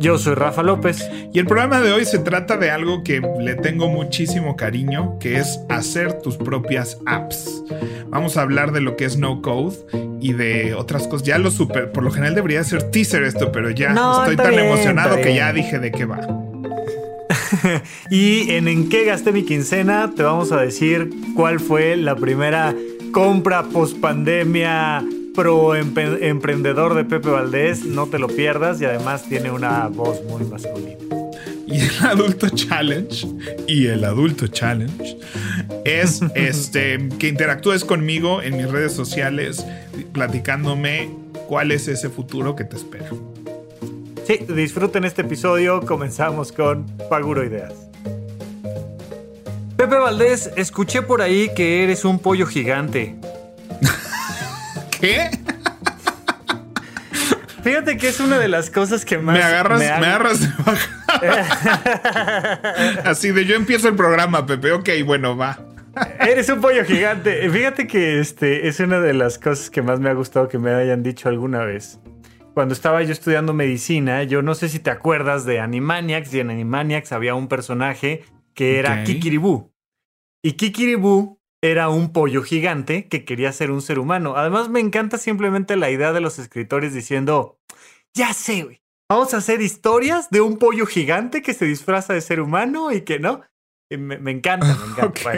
Yo soy Rafa López. Y el programa de hoy se trata de algo que le tengo muchísimo cariño, que es hacer tus propias apps. Vamos a hablar de lo que es no code y de otras cosas. Ya lo super, por lo general debería ser teaser esto, pero ya estoy tan emocionado que ya dije de qué va. y en En qué gasté mi quincena te vamos a decir cuál fue la primera compra post pandemia pro emprendedor de Pepe Valdés, no te lo pierdas y además tiene una voz muy masculina. Y el adulto challenge y el adulto challenge es este que interactúes conmigo en mis redes sociales platicándome cuál es ese futuro que te espera. Sí, disfruten este episodio. Comenzamos con Paguro Ideas. Pepe Valdés, escuché por ahí que eres un pollo gigante. ¿Qué? Fíjate que es una de las cosas que más. Me agarras, me, agarras Así de yo empiezo el programa, Pepe. Ok, bueno, va. Eres un pollo gigante. Fíjate que este es una de las cosas que más me ha gustado que me hayan dicho alguna vez. Cuando estaba yo estudiando medicina, yo no sé si te acuerdas de Animaniacs, y en Animaniacs había un personaje que era Kikiribú. Y Kikiribú era un pollo gigante que quería ser un ser humano. Además, me encanta simplemente la idea de los escritores diciendo, ya sé, güey, vamos a hacer historias de un pollo gigante que se disfraza de ser humano y que no. me, encanta, me encanta.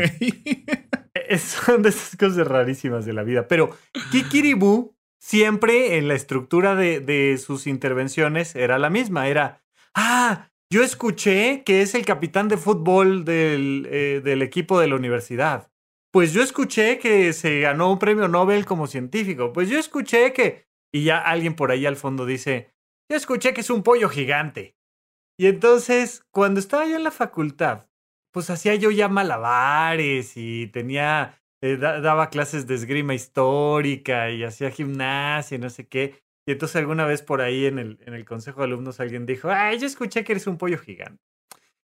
Son de esas cosas rarísimas de la vida. Pero Kikiribú siempre en la estructura de, sus intervenciones era la misma. Era, ah, yo escuché que es el capitán de fútbol del, eh, del equipo de la universidad. Pues yo escuché que se ganó un premio Nobel como científico. Pues yo escuché que... Y ya alguien por ahí al fondo dice, yo escuché que es un pollo gigante. Y entonces, cuando estaba yo en la facultad, pues hacía yo ya malabares y tenía, eh, daba clases de esgrima histórica y hacía gimnasia y no sé qué. Y entonces alguna vez por ahí en el, en el consejo de alumnos alguien dijo, ay, yo escuché que eres un pollo gigante.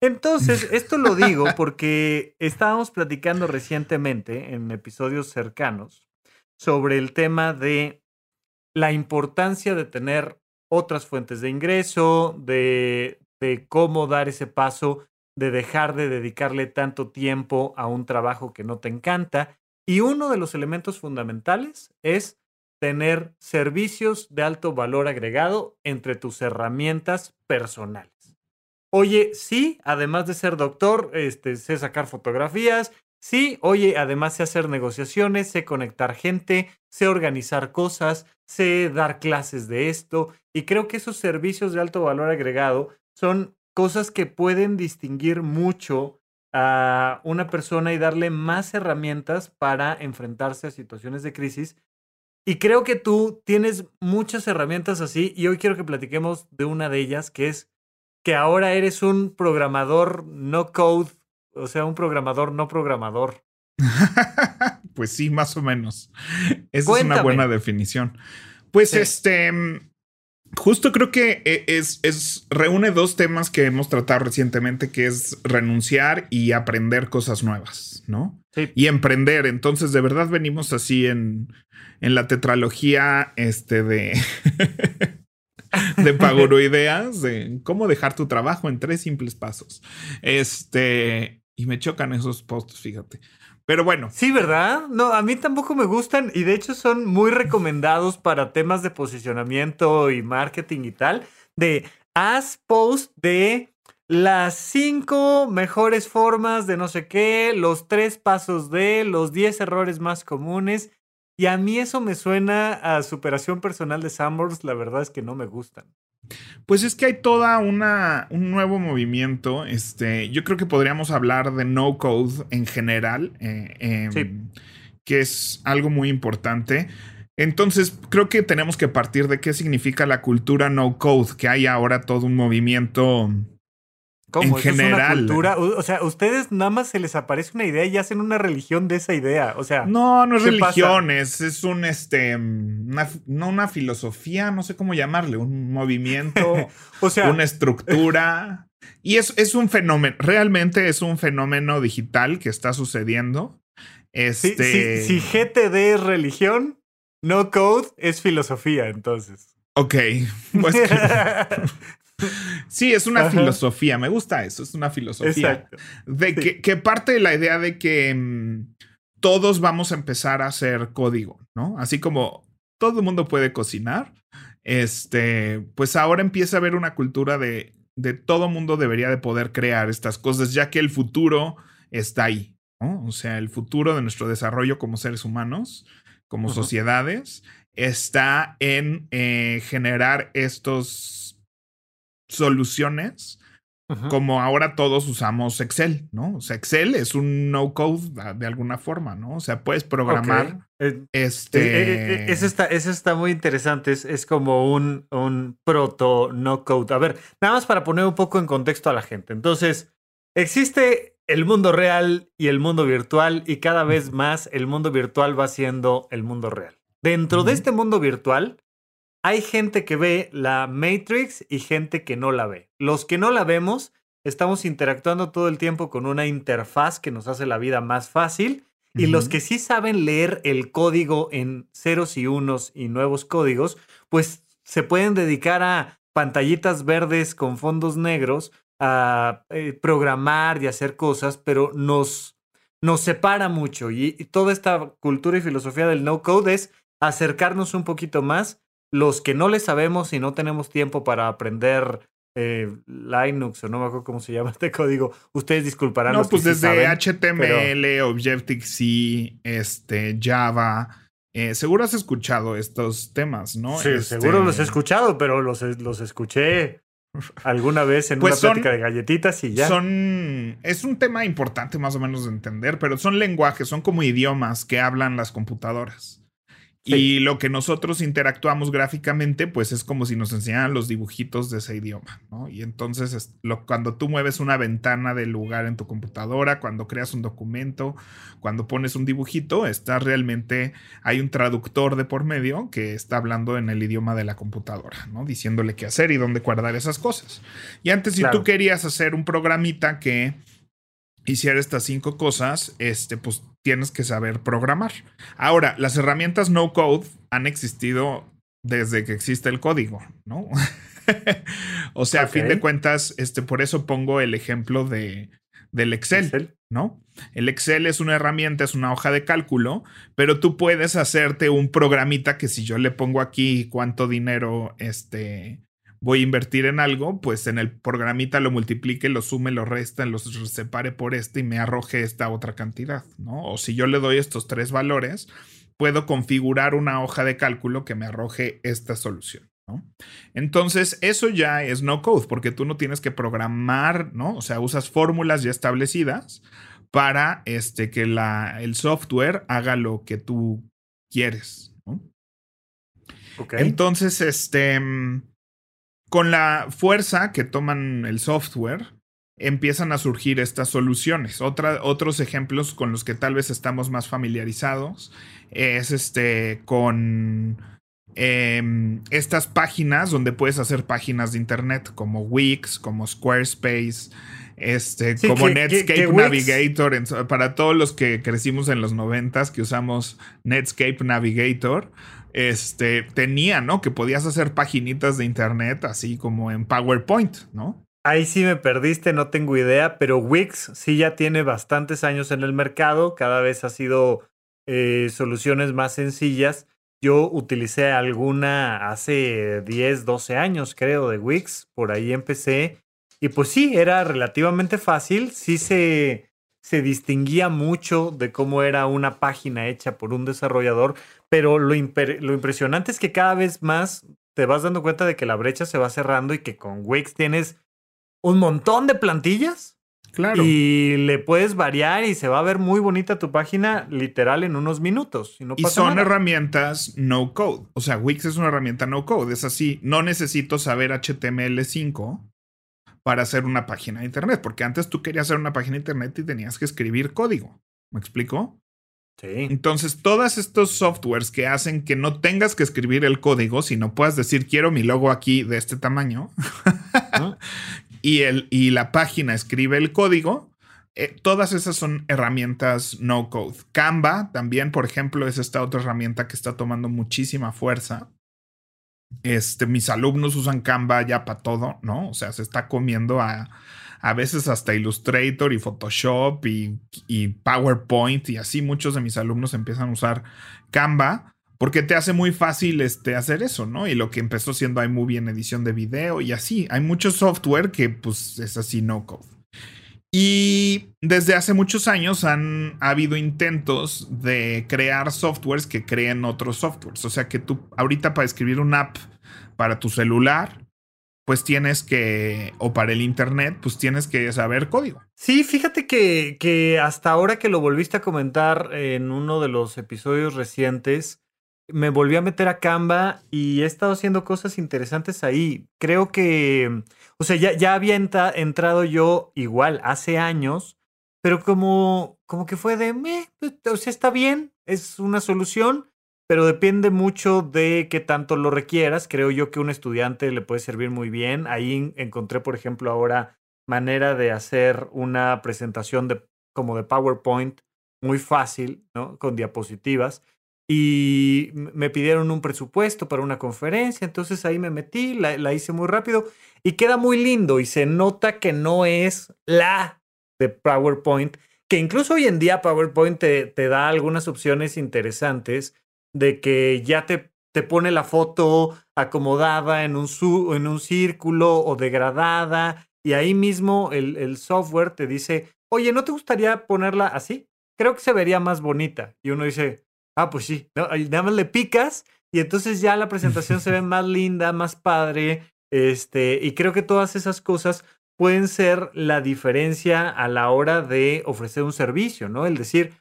Entonces, esto lo digo porque estábamos platicando recientemente en episodios cercanos sobre el tema de la importancia de tener otras fuentes de ingreso, de, cómo dar ese paso de dejar de dedicarle tanto tiempo a un trabajo que no te encanta. Y uno de los elementos fundamentales es tener servicios de alto valor agregado entre tus herramientas personales. Oye, sí, además de ser doctor, este, sé sacar fotografías. Sí, oye, además sé hacer negociaciones, sé conectar gente, sé organizar cosas, sé dar clases de esto. Y creo que esos servicios de alto valor agregado son cosas que pueden distinguir mucho a una persona y darle más herramientas para enfrentarse a situaciones de crisis. Y creo que tú tienes muchas herramientas así y hoy quiero que platiquemos de una de ellas que es que ahora eres un programador no code, o sea, un programador no programador. pues sí, más o menos. Esa es una buena definición. Pues este, justo creo que e, es, es, reúne dos temas que hemos tratado recientemente, que es renunciar y aprender cosas nuevas, ¿no? Sí. Y emprender. Entonces, de verdad venimos así en, en la tetralogía este de de Paguro Ideas, de cómo dejar tu trabajo en tres simples pasos. Este, y me chocan esos posts, fíjate. Pero bueno. Sí, ¿verdad? No, a mí tampoco me gustan y de hecho son muy recomendados para temas de posicionamiento y marketing y tal. De haz post de las cinco mejores formas de no sé qué, los tres pasos de, los diez errores más comunes. Y a mí eso me suena a superación personal de Sambors, la verdad es que no me gustan. Pues es que hay toda una un nuevo movimiento. Este, yo creo que podríamos hablar de no code en general, eh, em, que es algo muy importante. Entonces, creo que tenemos que partir de qué significa la cultura no code, que hay ahora todo un movimiento ¿Cómo? En general. cultura? O sea, ustedes nada más se les aparece una idea y hacen una religión de esa idea. O sea. No, no es religión, es, un este. no una filosofía, no sé cómo llamarle, un movimiento, o sea, una estructura. Y es, es un fenómeno, realmente es un fenómeno digital que está sucediendo. Este... Si, si GTD es religión, no code es filosofía, entonces. Ok, pues sí, es una filosofía, me gusta eso, es una filosofía. De que, parte de la idea de que mm, todos vamos a empezar a hacer código, ¿no? Así como todo el mundo puede cocinar, este, pues ahora empieza a haber una cultura de, de todo mundo debería de poder crear estas cosas, ya que el futuro está ahí, ¿no? O sea, el futuro de nuestro desarrollo como seres humanos, como sociedades, está en eh, generar estos soluciones como ahora todos usamos Excel, ¿no? O sea, Excel es un no code de alguna forma, ¿no? O sea, puedes programar eh, este... Eh, eso, está, eso está muy interesante, es, es como un, un proto no code. A ver, nada más para poner un poco en contexto a la gente. Entonces, existe el mundo real y el mundo virtual y cada vez más el mundo virtual va siendo el mundo real. Dentro de este mundo virtual, hay gente que ve la Matrix y gente que no la ve. Los que no la vemos, estamos interactuando todo el tiempo con una interfaz que nos hace la vida más fácil. Y los que sí saben leer el código en ceros y unos y nuevos códigos, pues se pueden dedicar a pantallitas verdes con fondos negros, a eh, programar y hacer cosas, pero nos, nos separa mucho. y, toda esta cultura y filosofía del no code es acercarnos un poquito más. Los que no le sabemos y no tenemos tiempo para aprender eh, Linux o no me acuerdo cómo se llama este código, ustedes disculparán. No, pues desde HTML, Objective-C, este, Java. Eh, seguro has escuchado estos temas, ¿no? Sí, seguro los he este escuchado, pero los, los escuché alguna vez en pues una plática de galletitas y ya. Son. Es un tema importante más o menos de entender, pero son lenguajes, son como idiomas que hablan las computadoras. Y lo que nosotros interactuamos gráficamente, pues es como si nos enseñaran los dibujitos de ese idioma, ¿no? Y entonces, lo, cuando tú mueves una ventana del lugar en tu computadora, cuando creas un documento, cuando pones un dibujito, está realmente, hay un traductor de por medio que está hablando en el idioma de la computadora, ¿no? Diciéndole qué hacer y dónde guardar esas cosas. Y antes, si tú querías hacer un programita que hiciera estas cinco cosas, este, pues tienes que saber programar. Ahora, las herramientas no code han existido desde que existe el código, ¿no? o sea, a fin de cuentas, este, por eso pongo el ejemplo de, del Excel, ¿no? El Excel es una herramienta, es una hoja de cálculo, pero tú puedes hacerte un programita que si yo le pongo aquí cuánto dinero, este, voy a invertir en algo, pues en el programita lo multiplique, lo sume, lo resta, lo separe por este y me arroje esta otra cantidad, ¿no? O si yo le doy estos tres valores, puedo configurar una hoja de cálculo que me arroje esta solución. ¿no? Entonces, eso ya es no code, porque tú no tienes que programar, ¿no? O sea, usas fórmulas ya establecidas para este, que la, el software haga lo que tú quieres. ¿no? Entonces, este, con la fuerza que toman el software, empiezan a surgir estas soluciones. otros ejemplos con los que tal vez estamos más familiarizados es este con em, estas páginas donde puedes hacer páginas de internet como Wix, como Squarespace, este, como Netscape Navigator. para todos los que crecimos en los noventas que usamos Netscape Navigator, este, tenía, ¿no? Que podías hacer paginitas de internet así como en PowerPoint, ¿no? Ahí sí me perdiste, no tengo idea, pero Wix sí ya tiene bastantes años en el mercado, cada vez ha sido eh, soluciones más sencillas. Yo utilicé alguna hace 10, 12 años, creo, de Wix, por ahí empecé. Y pues sí, era relativamente fácil, sí se, se distinguía mucho de cómo era una página hecha por un desarrollador, pero lo, lo, impresionante es que cada vez más te vas dando cuenta de que la brecha se va cerrando y que con Wix tienes un montón de plantillas. Claro. Y le puedes variar y se va a ver muy bonita tu página literal en unos minutos. Y, son herramientas no code. O sea, Wix es una herramienta no code. Es así. No necesito saber HTML5 para hacer una página de internet, porque antes tú querías hacer una página de internet y tenías que escribir código. ¿Me explico? Sí. Entonces, todos estos softwares que hacen que no tengas que escribir el código, sino puedas decir, quiero mi logo aquí de este tamaño, y, el, y la página escribe el código, eh, todas esas son herramientas no code. Canva también, por ejemplo, es esta otra herramienta que está tomando muchísima fuerza. Este, mis alumnos usan Canva ya para todo, ¿no? O sea, se está comiendo a, a veces hasta Illustrator y Photoshop y, y, PowerPoint y así muchos de mis alumnos empiezan a usar Canva porque te hace muy fácil este, hacer eso, ¿no? Y lo que empezó siendo iMovie en edición de video y así. Hay mucho software que pues es así no code. Y desde hace muchos años han habido intentos de crear softwares que creen otros softwares. O sea que tú ahorita para escribir una app para tu celular, pues tienes que, o para el Internet, pues tienes que saber código. Sí, fíjate que, que hasta ahora que lo volviste a comentar en uno de los episodios recientes, me volví a meter a Canva y he estado haciendo cosas interesantes ahí. Creo que, o sea, ya, ya había entrado yo igual hace años, pero como, como que fue de, me, pues, o sea, está bien, es una solución, pero depende mucho de qué tanto lo requieras. Creo yo que un estudiante le puede servir muy bien. Ahí encontré, por ejemplo, ahora manera de hacer una presentación de, como de PowerPoint muy fácil, ¿no? Con diapositivas y me pidieron un presupuesto para una conferencia, entonces ahí me metí, la, hice muy rápido y queda muy lindo y se nota que no es la de PowerPoint, que incluso hoy en día PowerPoint te, te da algunas opciones interesantes de que ya te, te pone la foto acomodada en un, en un círculo o degradada y ahí mismo el, el software te dice, oye, ¿no te gustaría ponerla así? Creo que se vería más bonita. Y uno dice, Ah, pues sí. Nada más le picas y entonces ya la presentación se ve más linda, más padre. Este, y creo que todas esas cosas pueden ser la diferencia a la hora de ofrecer un servicio, ¿no? El decir,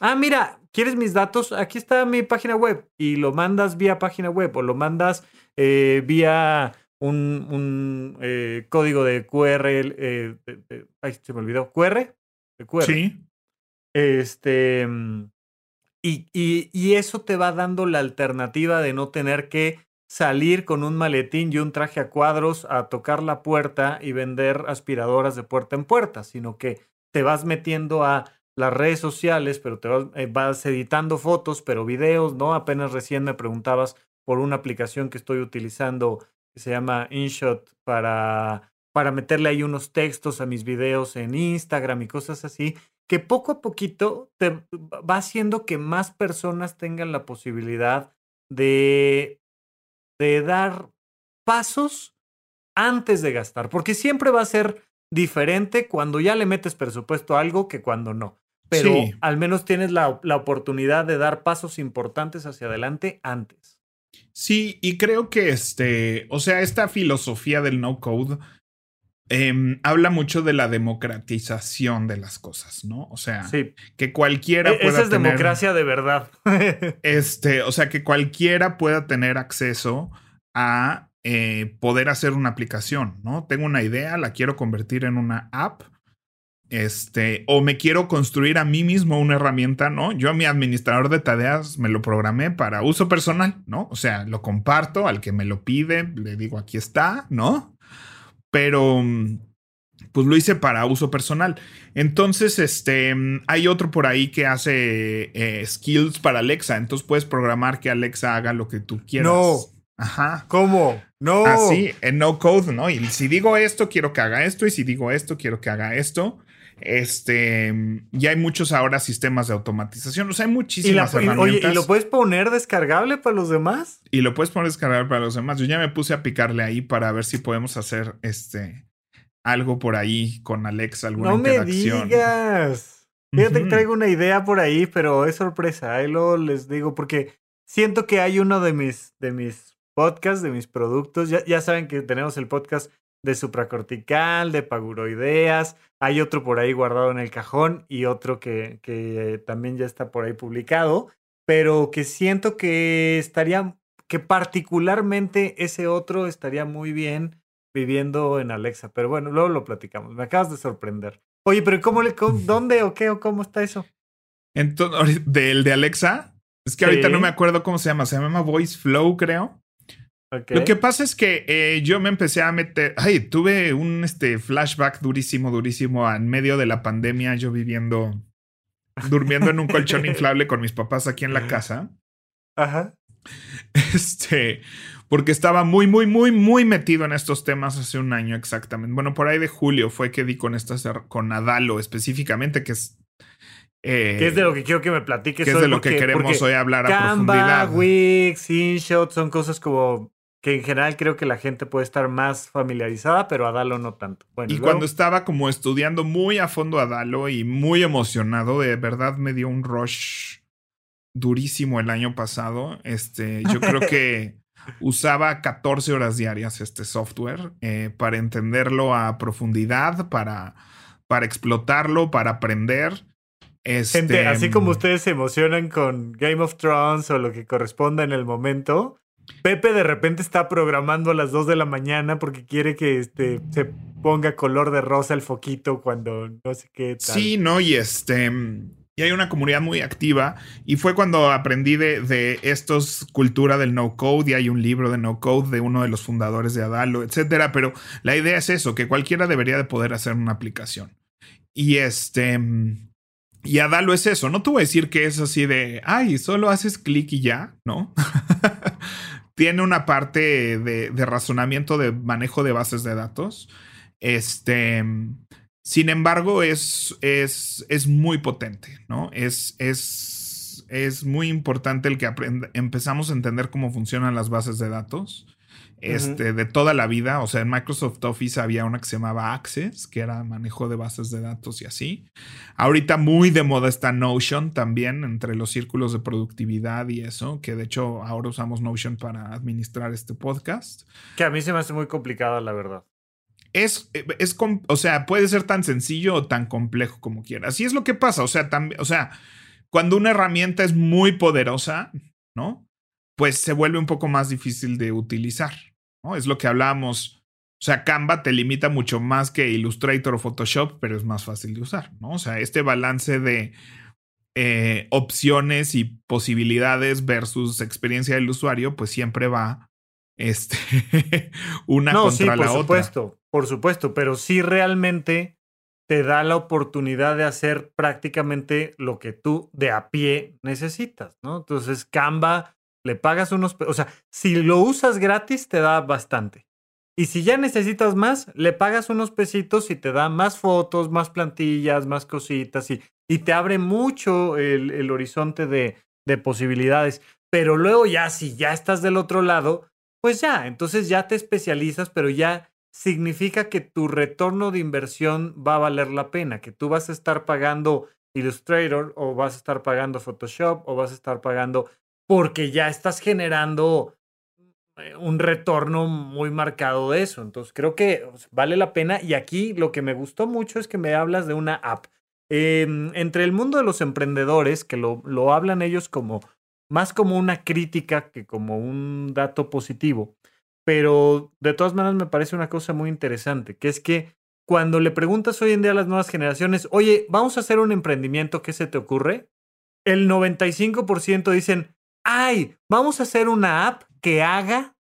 ah, mira, ¿quieres mis datos? Aquí está mi página web y lo mandas vía página web o lo mandas eh, vía un, un eh, código de QR. Eh, ay, se me olvidó. ¿QR? QR. Sí. Este. Mm, y, eso te va dando la alternativa de no tener que salir con un maletín y un traje a cuadros a tocar la puerta y vender aspiradoras de puerta en puerta, sino que te vas metiendo a las redes sociales, pero te vas, eh, vas editando fotos, pero videos, ¿no? Apenas recién me preguntabas por una aplicación que estoy utilizando que se llama InShot para para meterle ahí unos textos a mis videos en Instagram y cosas así, que poco a poquito te va haciendo que más personas tengan la posibilidad de, de dar pasos antes de gastar, porque siempre va a ser diferente cuando ya le metes presupuesto a algo que cuando no. Pero al menos tienes la, la oportunidad de dar pasos importantes hacia adelante antes. Sí, y creo que este, o sea, esta filosofía del no code Em, habla mucho de la democratización de las cosas, ¿no? O sea, que cualquiera e, Esa es democracia de verdad. este, o sea, que cualquiera pueda tener acceso a eh, poder hacer una aplicación, ¿no? Tengo una idea, la quiero convertir en una app. Este, o me quiero construir a mí mismo una herramienta, ¿no? Yo a mi administrador de tareas me lo programé para uso personal, ¿no? O sea, lo comparto al que me lo pide, le digo aquí está, ¿no? Pero mm, pues lo hice para uso personal. Entonces, este, mm, hay otro por ahí que hace eh, skills para Alexa. Entonces puedes programar que Alexa haga lo que tú quieras. No. Ajá. ¿Cómo? No. Así, en no code, ¿no? Y si digo esto, quiero que haga esto. Y si digo esto, quiero que haga esto. Este, mm, ya hay muchos ahora sistemas de automatización. O sea, hay muchísimas herramientas. Oye, ¿y lo puedes poner descargable para los demás? Y lo puedes poner descargable para los demás. Yo ya me puse a picarle ahí para ver si podemos hacer este algo por ahí con Alexa, alguna no interacción. me digas. Fíjate que traigo una idea por ahí, pero es sorpresa. Ahí lo les digo porque siento que hay uno de mis, de mis podcasts, de mis productos. Ya, ya saben que tenemos el podcast de supracortical, de paguroideas. Hay otro por ahí guardado en el cajón y otro que, que también ya está por ahí publicado, pero que siento que estaría, que particularmente ese otro estaría muy bien viviendo en Alexa, pero bueno, luego lo platicamos. Me acabas de sorprender. Oye, pero ¿cómo le, dónde o qué o cómo está eso? Entonces, ¿del de Alexa? Es que ahorita no me acuerdo cómo se llama. Se llama Voice Flow, creo. Lo que pasa es que eh, yo me empecé a meter. Ay, tuve un este, flashback durísimo, durísimo en medio de la pandemia. Yo viviendo, durmiendo en un colchón inflable con mis papás aquí en la casa. Ajá. Este, porque estaba muy, muy, muy, muy metido en estos temas hace un año exactamente. Bueno, por ahí de julio fue que di con estas, con Adalo específicamente, que es eh, que es de lo que quiero que me platiques. Que es de lo que queremos hoy hablar a profundidad. Wix, InShot son cosas como que en general creo que la gente puede estar más familiarizada, pero Adalo no tanto. y cuando estaba como estudiando muy a fondo Adalo y muy emocionado, de verdad me dio un rush durísimo el año pasado. Este, yo creo que usaba 14 horas diarias este software eh, para entenderlo a profundidad, para, para explotarlo, para aprender. Gente, así como este, ustedes se emocionan con Game of Thrones o lo que corresponda en el momento, Pepe de repente está programando a las 2 de la mañana porque quiere que este, se ponga color de rosa el foquito cuando no sé qué tal. Sí, no, y este. Y hay una comunidad muy activa. Y fue cuando aprendí de, de estos cultura del no code. Y hay un libro de no code de uno de los fundadores de Adalo, etcétera. Pero la idea es eso: que cualquiera debería de poder hacer una aplicación. Y este. Y Adalo es eso, no te voy a decir que es así de, ay, solo haces clic y ya, ¿no? Tiene una parte de, razonamiento de manejo de bases de datos. Este, sin embargo, es, es, es muy potente, ¿no? Es, es, es muy importante el que empezamos a entender cómo funcionan las bases de datos este, de toda la vida. O sea, en Microsoft Office había una que se llamaba Access, que era manejo de bases de datos y así. Ahorita muy de moda está Notion también, entre los círculos de productividad y eso, que de hecho ahora usamos Notion para administrar este podcast. Que a mí se me hace muy complicado, la verdad. Es, es, o sea, puede ser tan sencillo o tan complejo como quiera. Así es lo que pasa. O sea, también, o sea, cuando una herramienta es muy poderosa, ¿no? Pues se vuelve un poco más difícil de utilizar. Es lo que hablábamos. O sea, Canva te limita mucho más que Illustrator o Photoshop, pero es más fácil de usar, ¿no? O sea, este balance de eh, opciones y posibilidades versus experiencia del usuario, pues siempre va este, una no, contra sí, por la supuesto, Por supuesto, pero sí realmente te da la oportunidad de hacer prácticamente lo que tú de a pie necesitas, ¿no? Entonces, Canva le pagas unos, o sea, si lo usas gratis te da bastante. Y si ya necesitas más, le pagas unos pesitos y te da más fotos, más plantillas, más cositas y, y te abre mucho el, el horizonte de, de posibilidades. Pero luego ya, si ya estás del otro lado, pues ya, entonces ya te especializas, pero ya significa que tu retorno de inversión va a valer la pena, que tú vas a estar pagando Illustrator o vas a estar pagando Photoshop o vas a estar pagando porque ya estás generando eh, un retorno muy marcado de eso. Entonces creo que vale la pena. Y aquí lo que me gustó mucho es que me hablas de una app. Em, entre el mundo de los emprendedores, que lo, lo hablan ellos como más como una crítica que como un dato positivo, pero de todas maneras me parece una cosa muy interesante, que es que cuando le preguntas hoy en día a las nuevas generaciones, oye, vamos a hacer un emprendimiento, ¿qué se te ocurre? El 95% dicen, ay, vamos a hacer una app que haga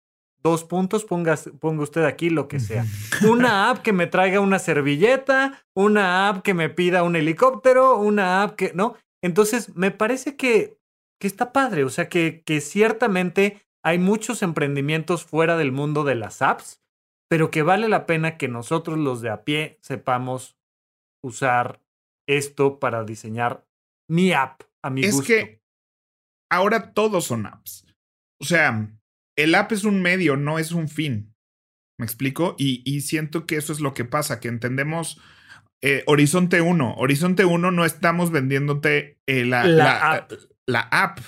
dos puntos, ponga, ponga usted aquí lo que sea. Una app que me traiga una servilleta, una app que me pida un helicóptero, una app que, ¿no? Entonces, me parece que, que está padre, o sea, que, que ciertamente hay muchos emprendimientos fuera del mundo de las apps, pero que vale la pena que nosotros los de a pie sepamos usar esto para diseñar mi app a mi es Que ahora todos son apps. O sea, el app es un medio, no es un fin. ¿Me explico? Y, siento que eso es lo que pasa, que entendemos eh, Horizonte 1. Horizonte 1 no estamos vendiéndote eh, la, la, app. La app.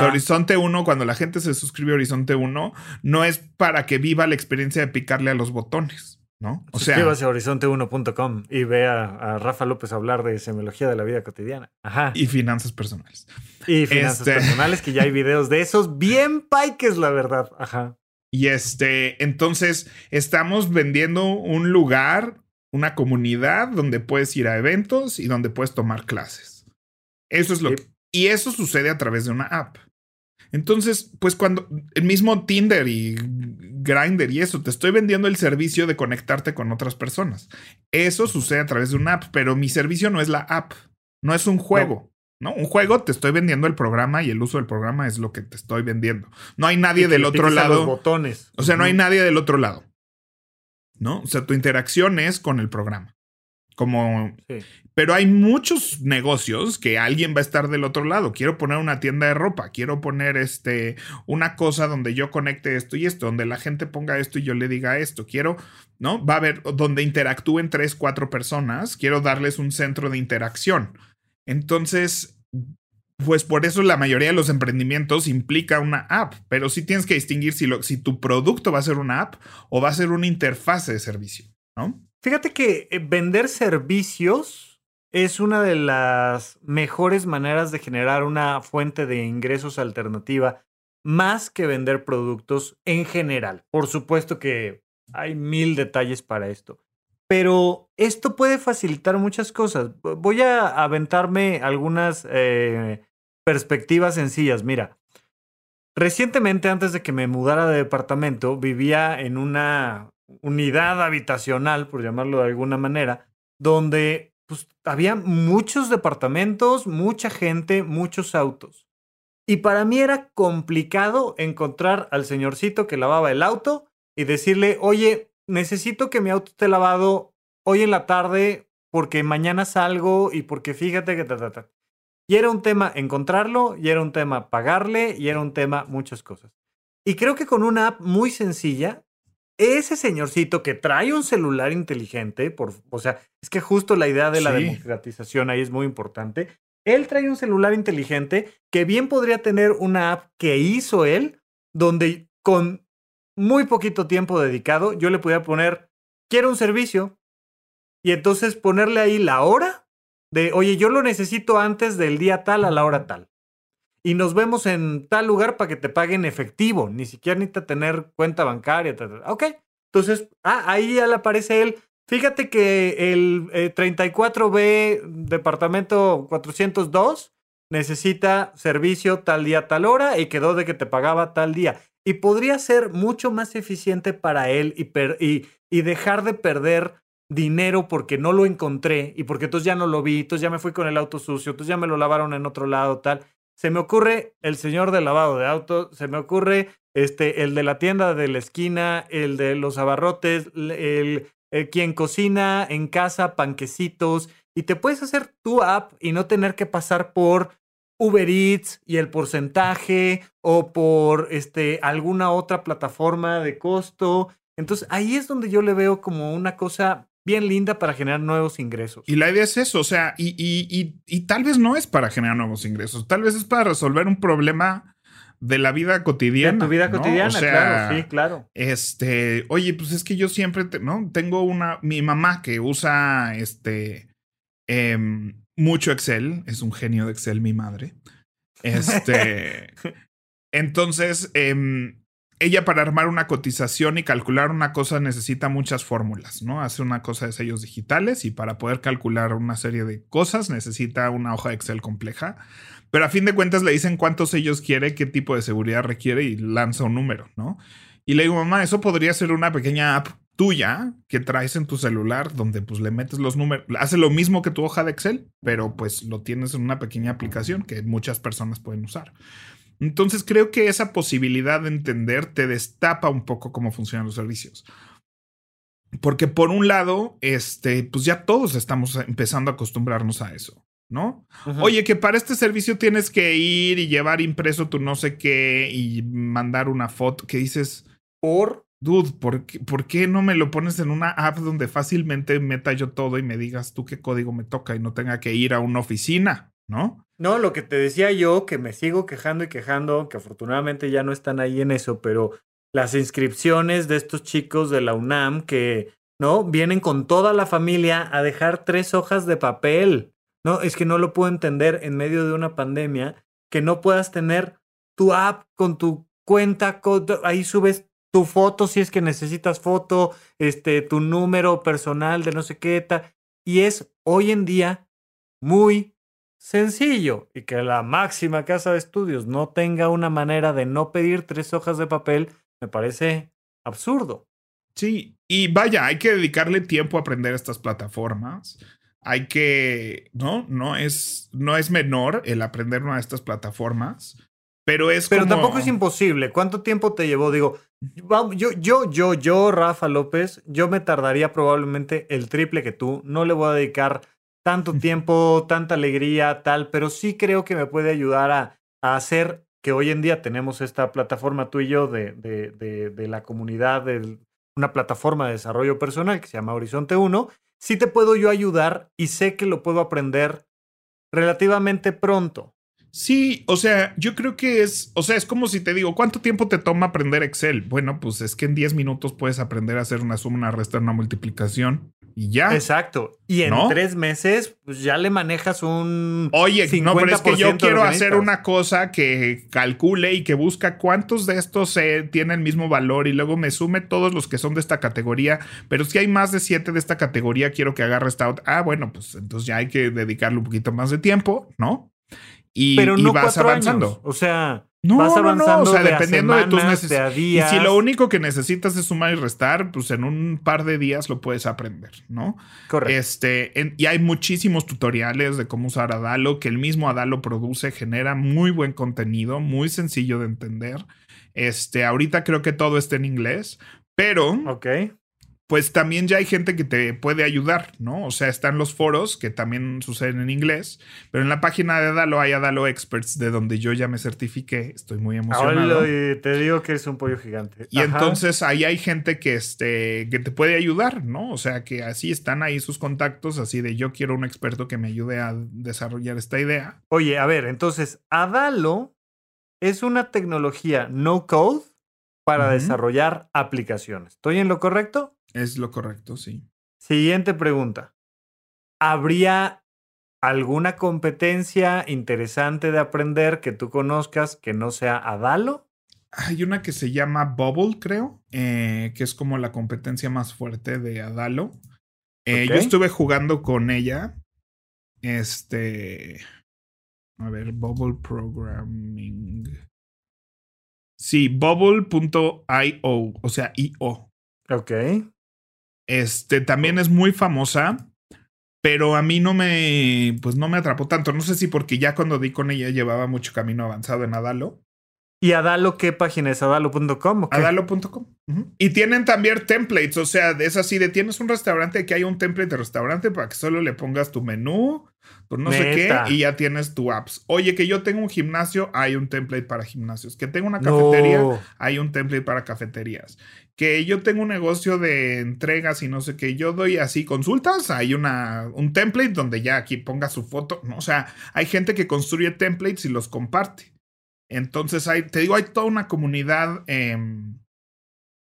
Horizonte 1, cuando la gente se suscribe a Horizonte 1, no es para que viva la experiencia de picarle a los botones. ¿No? O sea, a horizonte1.com y ve a, Rafa López hablar de semiología de la vida cotidiana. Ajá. Y finanzas personales. Y finanzas este personales, que ya hay videos de esos bien paiques, la verdad. Ajá. Y este, entonces estamos vendiendo un lugar, una comunidad donde puedes ir a eventos y donde puedes tomar clases. Eso es lo que, y eso sucede a través de una app. Entonces, pues cuando el mismo Tinder y Grindr y eso, te estoy vendiendo el servicio de conectarte con otras personas. Eso sucede a través de una app, pero mi servicio no es la app, no es un juego. ¿no? Un juego te estoy vendiendo el programa y el uso del programa es lo que te estoy vendiendo. No hay nadie del otro lado. botones. O sea, no hay nadie del otro lado. ¿No? O sea, tu interacción es con el programa. Como. Pero hay muchos negocios que alguien va a estar del otro lado. Quiero poner una tienda de ropa, quiero poner este una cosa donde yo conecte esto y esto, donde la gente ponga esto y yo le diga esto. Quiero, ¿no? Va a haber donde interactúen tres, cuatro personas. Quiero darles un centro de interacción. Entonces, pues por eso la mayoría de los emprendimientos implica una app, pero sí tienes que distinguir si, lo, si tu producto va a ser una app o va a ser una interfase de servicio, Fíjate que eh, vender servicios es una de las mejores maneras de generar una fuente de ingresos alternativa, más que vender productos en general. Por supuesto que hay mil detalles para esto. Pero esto puede facilitar muchas cosas. Voy a aventarme algunas eh, perspectivas sencillas. Mira, recientemente, antes de que me mudara de departamento, vivía en una unidad habitacional, por llamarlo de alguna manera, donde pues, había muchos departamentos, mucha gente, muchos autos. Y para mí era complicado encontrar al señorcito que lavaba el auto y decirle, oye, necesito que mi auto esté lavado hoy en la tarde porque mañana salgo y porque fíjate que... Ta, Y era un tema encontrarlo, y era un tema pagarle, y era un tema muchas cosas. Y creo que con una app muy sencilla, ese señorcito que trae un celular inteligente, por, o sea, es que justo la idea de la democratización ahí es muy importante. Él trae un celular inteligente que bien podría tener una app que hizo él, donde con muy poquito tiempo dedicado, yo le podía poner, quiero un servicio, y entonces ponerle ahí la hora de, oye, yo lo necesito antes del día tal a la hora tal. Y nos vemos en tal lugar para que te paguen efectivo, ni siquiera necesita tener cuenta bancaria. Ok, entonces, ah, ahí ya le aparece él. Fíjate que el 34B, eh, departamento 402, necesita servicio tal día, tal hora y quedó de que te pagaba tal día y podría ser mucho más eficiente para él y, y, dejar de perder dinero porque no lo encontré y porque entonces ya no lo vi, entonces ya me fui con el auto sucio, entonces ya me lo lavaron en otro lado, tal. Se me ocurre el señor del lavado de auto, se me ocurre este, el de la tienda de la esquina, el de los abarrotes, el, el quien cocina en casa panquecitos y te puedes hacer tu app y no tener que pasar por Uber Eats y el porcentaje o por este, alguna otra plataforma de costo. Entonces ahí es donde yo le veo como una cosa bien linda para generar nuevos ingresos. Y la idea es eso, o sea, y, y, y, tal vez no es para generar nuevos ingresos, tal vez es para resolver un problema de la vida cotidiana. De tu vida cotidiana, claro, sí, claro. Este, oye, pues es que yo siempre, ¿no? Tengo una, mi mamá que usa, este, em, mucho Excel, es un genio de Excel mi madre. Este, entonces, em, ella para armar una cotización y calcular una cosa necesita muchas fórmulas, ¿no? Hace una cosa de sellos digitales y para poder calcular una serie de cosas necesita una hoja de Excel compleja. Pero a fin de cuentas le dicen cuántos sellos quiere, qué tipo de seguridad requiere y lanza un número, ¿no? Y le digo, mamá, eso podría ser una pequeña app tuya que traes en tu celular donde pues le metes los números, hace lo mismo que tu hoja de Excel, pero pues lo tienes en una pequeña aplicación que muchas personas pueden usar. Entonces creo que esa posibilidad de entender te destapa un poco cómo funcionan los servicios. Porque por un lado, este, pues ya todos estamos empezando a acostumbrarnos a eso, ¿no? Oye, que para este servicio tienes que ir y llevar impreso tu no sé qué y mandar una foto que dices, por dude, ¿por qué, no me lo pones en una app donde fácilmente meta yo todo y me digas tú qué código me toca y no tenga que ir a una oficina, ¿no? No, lo que te decía yo, que me sigo quejando y quejando, que afortunadamente ya no están ahí en eso, pero las inscripciones de estos chicos de la UNAM que, ¿no? Vienen con toda la familia a dejar tres hojas de papel. No, es que no lo puedo entender en medio de una pandemia que no puedas tener tu app con tu cuenta, ahí subes tu foto si es que necesitas foto, este, tu número personal de no sé qué, y es hoy en día muy sencillo y que la máxima casa de estudios no tenga una manera de no pedir tres hojas de papel, me parece absurdo. Sí, y vaya, hay que dedicarle tiempo a aprender estas plataformas. Hay que, no, no es, no es menor el aprender una de estas plataformas, pero es Pero tampoco es imposible. ¿Cuánto tiempo te llevó? Digo, yo, yo, yo, yo, Rafa López, yo me tardaría probablemente el triple que tú. No le voy a dedicar tanto tiempo, tanta alegría, tal, pero sí creo que me puede ayudar a, hacer que hoy en día tenemos esta plataforma tú y yo de, de, de, la comunidad, de una plataforma de desarrollo personal que se llama Horizonte 1, sí te puedo yo ayudar y sé que lo puedo aprender relativamente pronto. Sí, o sea, yo creo que es, o sea, es como si te digo, ¿cuánto tiempo te toma aprender Excel? Bueno, pues es que en 10 minutos puedes aprender a hacer una suma, una resta, una multiplicación y ya. Exacto. Y en tres meses, pues ya le manejas un. Oye, no, pero es que yo quiero hacer una cosa que calcule y que busca cuántos de estos eh, tienen el mismo valor y luego me sume todos los que son de esta categoría. Pero si hay más de siete de esta categoría, quiero que agarre esta otra. Ah, bueno, pues entonces ya hay que dedicarle un poquito más de tiempo, ¿no? Y, pero no vas avanzando. O sea, no, no, no, o sea, dependiendo de tus necesidades. Y si lo único que necesitas es sumar y restar, pues en un par de días lo puedes aprender, ¿no? Correcto. Este, y hay muchísimos tutoriales de cómo usar Adalo, que el mismo Adalo produce, genera muy buen contenido, muy sencillo de entender. Este, ahorita creo que todo está en inglés, pero Ok pues también ya hay gente que te puede ayudar, ¿no? O sea, están los foros que también suceden en inglés, pero en la página de Adalo hay Adalo Experts, de donde yo ya me certifiqué, estoy muy emocionado. Ahora te digo que es un pollo gigante. Y entonces ahí hay gente que, este, que te puede ayudar, ¿no? O sea, que así están ahí sus contactos, así de yo quiero un experto que me ayude a desarrollar esta idea. Oye, a ver, entonces, Adalo es una tecnología no code para desarrollar aplicaciones. ¿Estoy en lo correcto? Es lo correcto, sí. Siguiente pregunta. ¿Habría alguna competencia interesante de aprender que tú conozcas que no sea Adalo? Hay una que se llama Bubble, creo, eh, que es como la competencia más fuerte de Adalo. Eh, yo estuve jugando con ella. Este. A ver, Bubble Programming. Sí, bubble.io, o sea, IO. Ok. Este también es muy famosa, pero a mí no me, pues no me atrapó tanto. No sé si porque ya cuando di con ella llevaba mucho camino avanzado en Adalo. ¿Y Adalo qué página es? ¿Adalo.com? Adalo.com. Y tienen también templates, o sea, es así de tienes un restaurante que hay un template de restaurante para que solo le pongas tu menú, tu no sé qué, y ya tienes tu apps. Oye, que yo tengo un gimnasio, hay un template para gimnasios. Que tengo una cafetería, hay un template para cafeterías que yo tengo un negocio de entregas y no sé qué, yo doy así consultas, hay una, un template donde ya aquí ponga su foto, ¿no? o sea, hay gente que construye templates y los comparte. Entonces, hay, te digo, hay toda una comunidad em,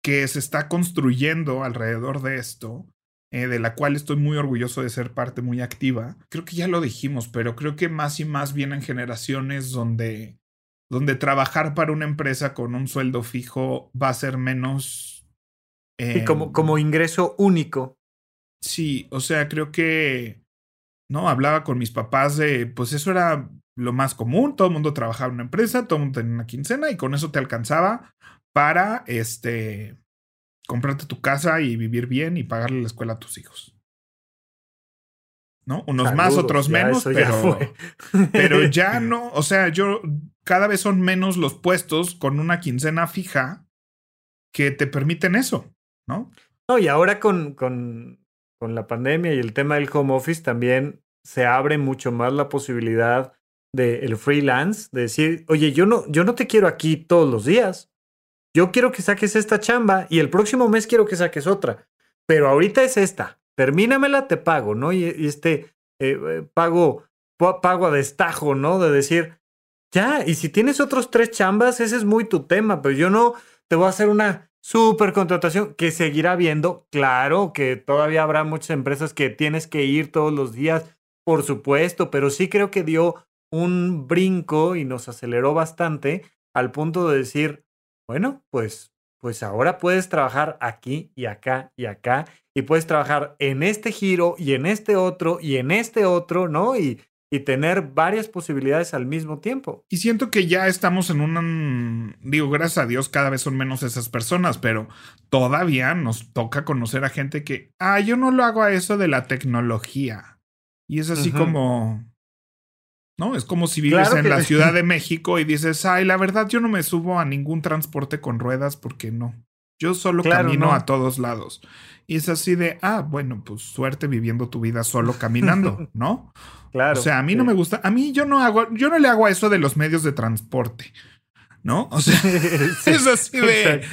que se está construyendo alrededor de esto, eh, de la cual estoy muy orgulloso de ser parte muy activa. Creo que ya lo dijimos, pero creo que más y más vienen generaciones donde donde trabajar para una empresa con un sueldo fijo va a ser menos... y como, em, como ingreso único. Sí, o sea, creo que, ¿no? Hablaba con mis papás de, pues eso era lo más común, todo el mundo trabajaba en una empresa, todo el mundo tenía una quincena y con eso te alcanzaba para, este, comprarte tu casa y vivir bien y pagarle la escuela a tus hijos. ¿no? Unos más, otros menos, pero, pero ya no, o sea, yo cada vez son menos los puestos con una quincena fija que te permiten eso, ¿no? No, y ahora con, con, con la pandemia y el tema del home office también se abre mucho más la posibilidad del el freelance, de decir, oye, yo no, yo no te quiero aquí todos los días. Yo quiero que saques esta chamba y el próximo mes quiero que saques otra. Pero ahorita es esta termínamela, te pago, ¿no? Y, este eh, eh, pago, pago a destajo, ¿no? De decir, ya, y si tienes otros tres chambas, ese es muy tu tema, pero yo no te voy a hacer una super contratación que seguirá viendo. Claro que todavía habrá muchas empresas que tienes que ir todos los días, por supuesto, pero sí creo que dio un brinco y nos aceleró bastante al punto de decir, bueno, pues pues ahora puedes trabajar aquí y acá y acá y puedes trabajar en este giro y en este otro y en este otro, ¿no? Y, y tener varias posibilidades al mismo tiempo. Y siento que ya estamos en un, digo, gracias a Dios cada vez son menos esas personas, pero todavía nos toca conocer a gente que, ah, yo no lo hago a eso de la tecnología. Y es así como, ¿no? Es como si vives en la Ciudad de México y dices, ay, la verdad yo no me subo a ningún transporte con ruedas porque no. Yo solo camino a todos lados. Y es así de, ah, bueno, pues suerte viviendo tu vida solo caminando, ¿no? Claro. O sea, a mí no me gusta, a mí yo no hago, yo no le hago a eso de los medios de transporte, ¿no? O sea, es así de,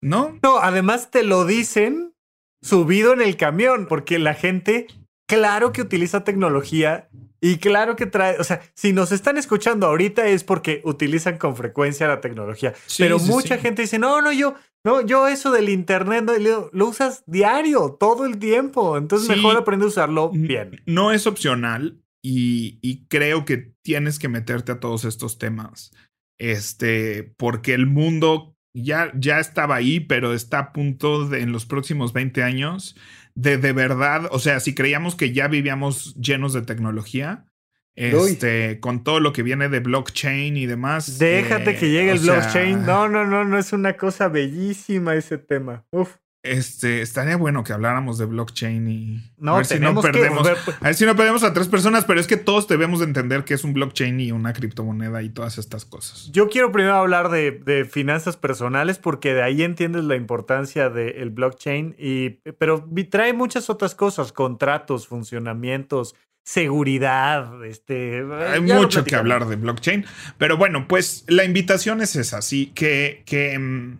¿no? No, además te lo dicen subido en el camión, porque la gente, claro que utiliza tecnología y claro que trae, o sea, si nos están escuchando ahorita es porque utilizan con frecuencia la tecnología, pero mucha gente dice, no, no, yo, no, yo eso del internet lo, lo usas diario, todo el tiempo, entonces mejor aprende a usarlo bien. No es opcional, y, creo que tienes que meterte a todos estos temas. Este, porque el mundo ya, ya estaba ahí, pero está a punto de en los próximos 20 años de de verdad, o sea, si creíamos que ya vivíamos llenos de tecnología, este, con todo lo que viene de blockchain y demás. Déjate que eh, llegue el blockchain. No, no, no, no es una cosa bellísima ese tema. Uf. Este, estaría bueno que habláramos de blockchain y no, a ver si no perdemos. a ver si no perdemos a tres personas, pero es que todos debemos entender que es un blockchain y una criptomoneda y todas estas cosas. Yo quiero primero hablar de, finanzas personales porque de ahí entiendes la importancia del blockchain, y, pero trae muchas otras cosas, contratos, funcionamientos, seguridad, este... Hay mucho que hablar de blockchain, pero bueno, pues la invitación es esa, sí, que, que, mm,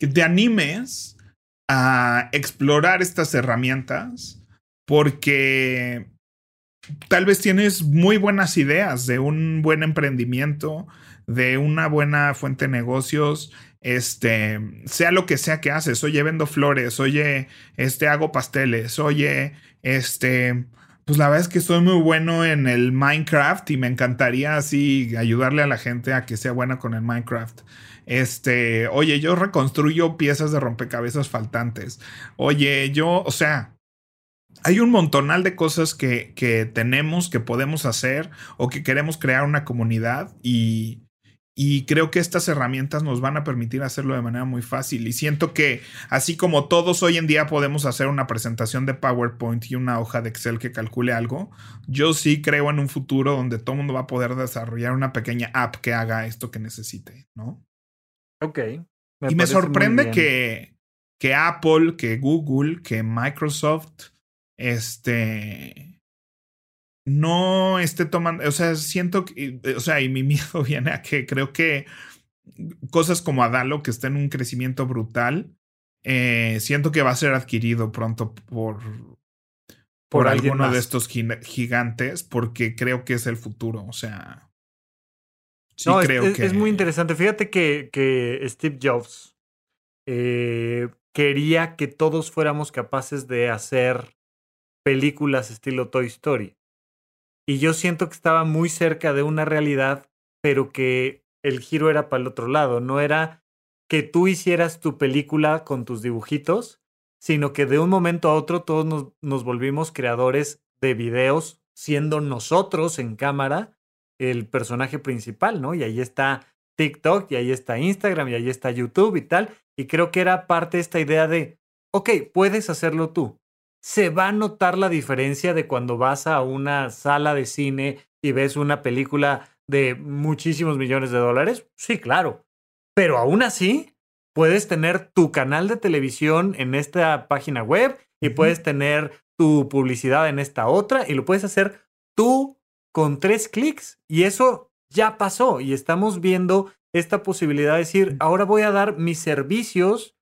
que te animes a explorar estas herramientas porque tal vez tienes muy buenas ideas de un buen emprendimiento, de una buena fuente de negocios, este, sea lo que sea que haces, oye, vendo flores, oye, este, hago pasteles, oye, este, pues la verdad es que soy muy bueno en el Minecraft y me encantaría así ayudarle a la gente a que sea buena con el Minecraft. Este, oye, yo reconstruyo piezas de rompecabezas faltantes. Oye, yo, o sea, hay un montonal de cosas que, que tenemos, que podemos hacer o que queremos crear una comunidad y, y creo que estas herramientas nos van a permitir hacerlo de manera muy fácil. Y siento que así como todos hoy en día podemos hacer una presentación de PowerPoint y una hoja de Excel que calcule algo, yo sí creo en un futuro donde todo el mundo va a poder desarrollar una pequeña app que haga esto que necesite, ¿no? Ok. y me sorprende que, que Apple, que Google, que Microsoft, este, no esté tomando, o sea, siento que, o sea, y mi miedo viene a que creo que cosas como Adalo, que está en un crecimiento brutal, eh, siento que va a ser adquirido pronto por, por, alguno de estos gigantes, porque creo que es el futuro, o sea no, creo es, que... es, muy interesante. Fíjate que, que Steve Jobs eh, quería que todos fuéramos capaces de hacer películas estilo Toy Story. Y yo siento que estaba muy cerca de una realidad, pero que el giro era para el otro lado. No era que tú hicieras tu película con tus dibujitos, sino que de un momento a otro todos nos, nos volvimos creadores de videos siendo nosotros en cámara el personaje principal, ¿no? Y ahí está TikTok, y ahí está Instagram, y ahí está YouTube y tal. Y creo que era parte de esta idea de, ok, puedes hacerlo tú. Se va a notar la diferencia de cuando vas a una sala de cine y ves una película de muchísimos millones de dólares. Sí, claro. Pero aún así, puedes tener tu canal de televisión en esta página web y puedes tener tu publicidad en esta otra y lo puedes hacer tú con tres clics. Y eso ya pasó y estamos viendo esta posibilidad de decir, ahora voy a dar mis servicios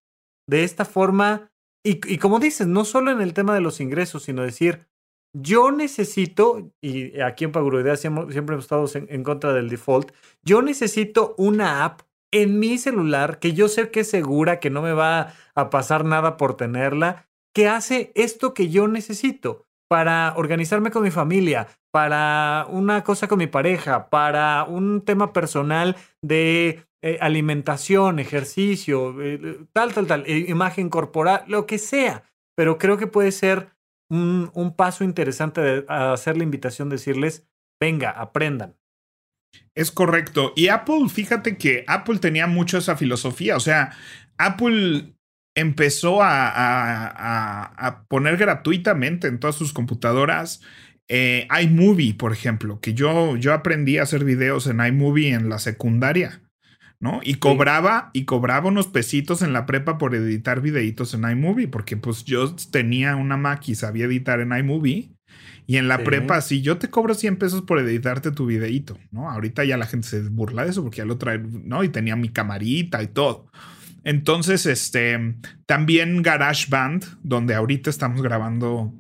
de esta forma. Y, como dices, no solo en el tema de los ingresos, sino decir, yo necesito, y aquí en Paguroidea siempre, siempre hemos estado en, contra del default, yo necesito una app en mi celular que yo sé que es segura, que no me va a pasar nada por tenerla, que hace esto que yo necesito para organizarme con mi familia, para una cosa con mi pareja, para un tema personal de eh, alimentación, ejercicio, eh, tal, tal, tal, imagen corporal, lo que sea. Pero creo que puede ser un, paso interesante de hacer la invitación, decirles, venga, aprendan. Es correcto. Y Apple, fíjate que Apple tenía mucho esa filosofía. O sea, Apple empezó a, poner gratuitamente en todas sus computadoras eh, iMovie, por ejemplo, que yo, yo aprendí a hacer videos en iMovie en la secundaria. ¿no? Y cobraba, y cobraba unos pesitos en la prepa por editar videitos en iMovie, porque pues yo tenía una Mac y sabía editar en iMovie. Y en la prepa, si yo te cobro 100 pesos por editarte tu videito, ¿no? Ahorita ya la gente se burla de eso porque ya lo trae, ¿no? Y tenía mi camarita y todo. Entonces, este, también GarageBand, donde ahorita estamos grabando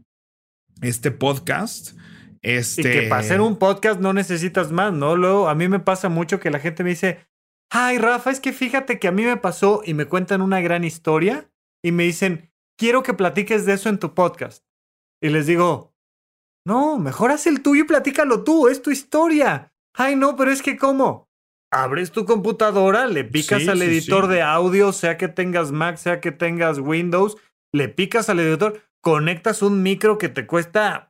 este podcast. Este... Y que para hacer un podcast no necesitas más, ¿no? Luego, a mí me pasa mucho que la gente me dice, ay, Rafa, es que fíjate que a mí me pasó y me cuentan una gran historia y me dicen, quiero que platiques de eso en tu podcast. Y les digo, no, mejor haz el tuyo y platícalo tú, es tu historia. Ay, no, pero es que ¿cómo? Abres tu computadora, le picas al editor de audio, sea que tengas Mac, sea que tengas Windows, le picas al editor, conectas un micro que te cuesta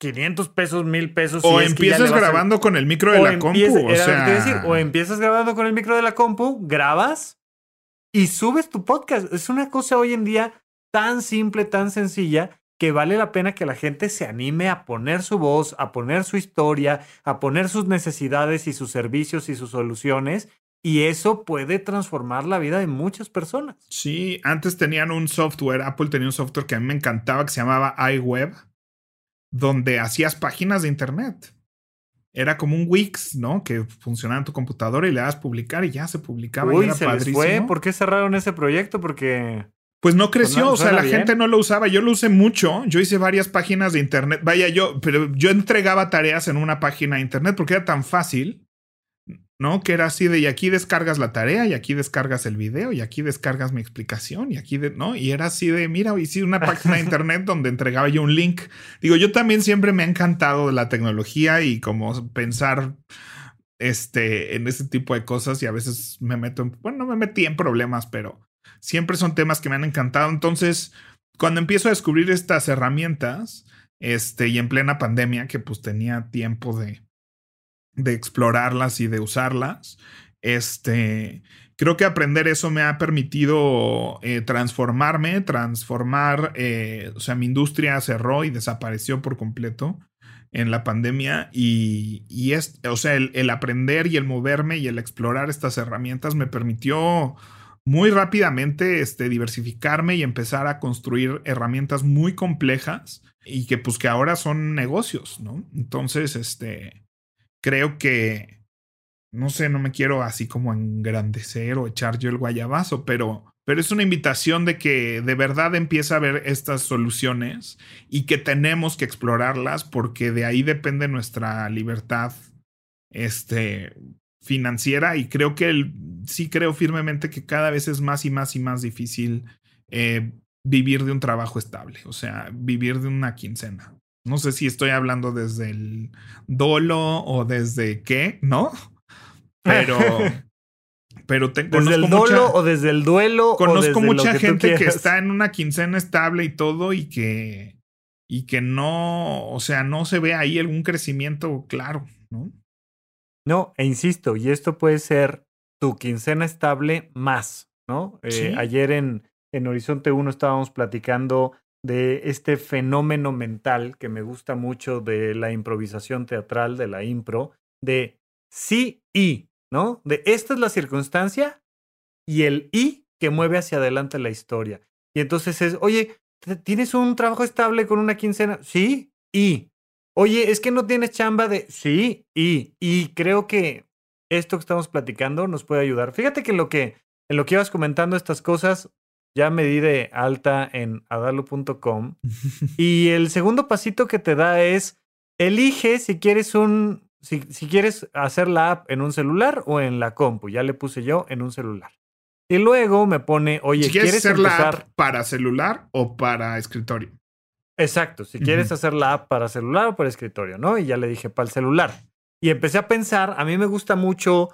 500 pesos, 1000 pesos. O empiezas grabando con el micro de la compu. O, sea... decir, o empiezas grabando con el micro de la compu, grabas y subes tu podcast. Es una cosa hoy en día tan simple, tan sencilla que vale la pena que la gente se anime a poner su voz, a poner su historia, a poner sus necesidades y sus servicios y sus soluciones. Y eso puede transformar la vida de muchas personas. Sí, antes tenían un software, Apple tenía un software que a mí me encantaba que se llamaba iWeb, donde hacías páginas de Internet. Era como un Wix, ¿no? Que funcionaba en tu computadora y le das publicar y ya se publicaba. Uy, se les fue. ¿Por qué cerraron ese proyecto? Porque pues no creció, o sea, la gente no lo usaba. Yo lo usé mucho. Yo hice varias páginas de internet. Vaya, yo, pero yo entregaba tareas en una página de internet porque era tan fácil, ¿no? Que era así de y aquí descargas la tarea y aquí descargas el video y aquí descargas mi explicación y aquí, de, ¿no? Y era así de, mira, hice una página de internet donde entregaba yo un link. Digo, yo también siempre me ha encantado la tecnología y como pensar este, en ese tipo de cosas y a veces me meto en, bueno, no me metí en problemas, pero siempre son temas que me han encantado. Entonces, cuando empiezo a descubrir estas herramientas, este, y en plena pandemia, que pues tenía tiempo de, de explorarlas y de usarlas, este, creo que aprender eso me ha permitido eh, transformarme, transformar, eh, o sea, mi industria cerró y desapareció por completo en la pandemia y, y es, o sea, el, el, aprender y el moverme y el explorar estas herramientas me permitió muy rápidamente este, diversificarme y empezar a construir herramientas muy complejas y que pues que ahora son negocios, ¿no? Entonces, este, creo que, no sé, no me quiero así como engrandecer o echar yo el guayabazo, pero, pero es una invitación de que de verdad empiece a ver estas soluciones y que tenemos que explorarlas porque de ahí depende nuestra libertad, este, financiera y creo que el, sí creo firmemente que cada vez es más y más y más difícil eh, vivir de un trabajo estable, o sea, vivir de una quincena. No sé si estoy hablando desde el dolo o desde qué, ¿no? Pero, pero tengo desde el dolo o desde el duelo. Conozco mucha gente que está en una quincena estable y todo y que y que no, o sea, no se ve ahí algún crecimiento claro, ¿no? No, e insisto, y esto puede ser tu quincena estable más, ¿no? Eh, ayer en, en Horizonte 1 estábamos platicando de este fenómeno mental que me gusta mucho de la improvisación teatral, de la impro, de sí y, ¿no? De esta es la circunstancia y el y que mueve hacia adelante la historia. Y entonces es, oye, ¿tienes un trabajo estable con una quincena? Sí, y. Oye, es que no tienes chamba de... Sí, y, y creo que esto que estamos platicando nos puede ayudar. Fíjate que en lo que, en lo que ibas comentando estas cosas, ya me di de alta en adalo.com y el segundo pasito que te da es, elige si quieres un, si, si quieres hacer la app en un celular o en la compu. Ya le puse yo en un celular. Y luego me pone, oye, si quieres, hacer la app para celular o para escritorio? Exacto, si quieres hacer la app para celular o para escritorio, ¿no? Y ya le dije para el celular. Y empecé a pensar, a mí me gusta mucho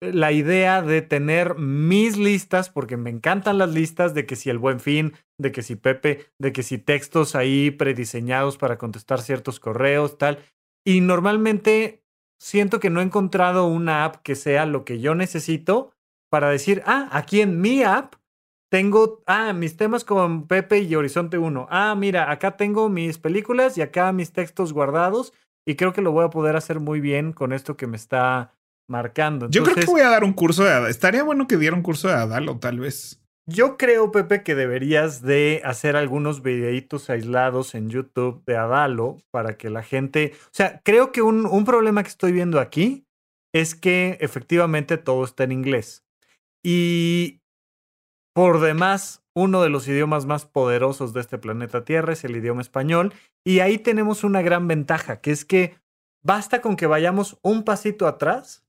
la idea de tener mis listas, porque me encantan las listas de que si el buen fin, de que si Pepe, de que si textos ahí prediseñados para contestar ciertos correos, tal. Y normalmente siento que no he encontrado una app que sea lo que yo necesito para decir, ah, aquí en mi app tengo, ah, mis temas con Pepe y Horizonte 1. Ah, mira, acá tengo mis películas y acá mis textos guardados y creo que lo voy a poder hacer muy bien con esto que me está marcando. yo creo que voy a dar un curso de Adalo. Estaría bueno que diera un curso de Adalo, tal vez. Yo creo, Pepe, que deberías de hacer algunos videitos aislados en YouTube de Adalo para que la gente... O sea, creo que un, un problema que estoy viendo aquí es que efectivamente todo está en inglés. Y por demás, uno de los idiomas más poderosos de este planeta Tierra es el idioma español. Y ahí tenemos una gran ventaja, que es que basta con que vayamos un pasito atrás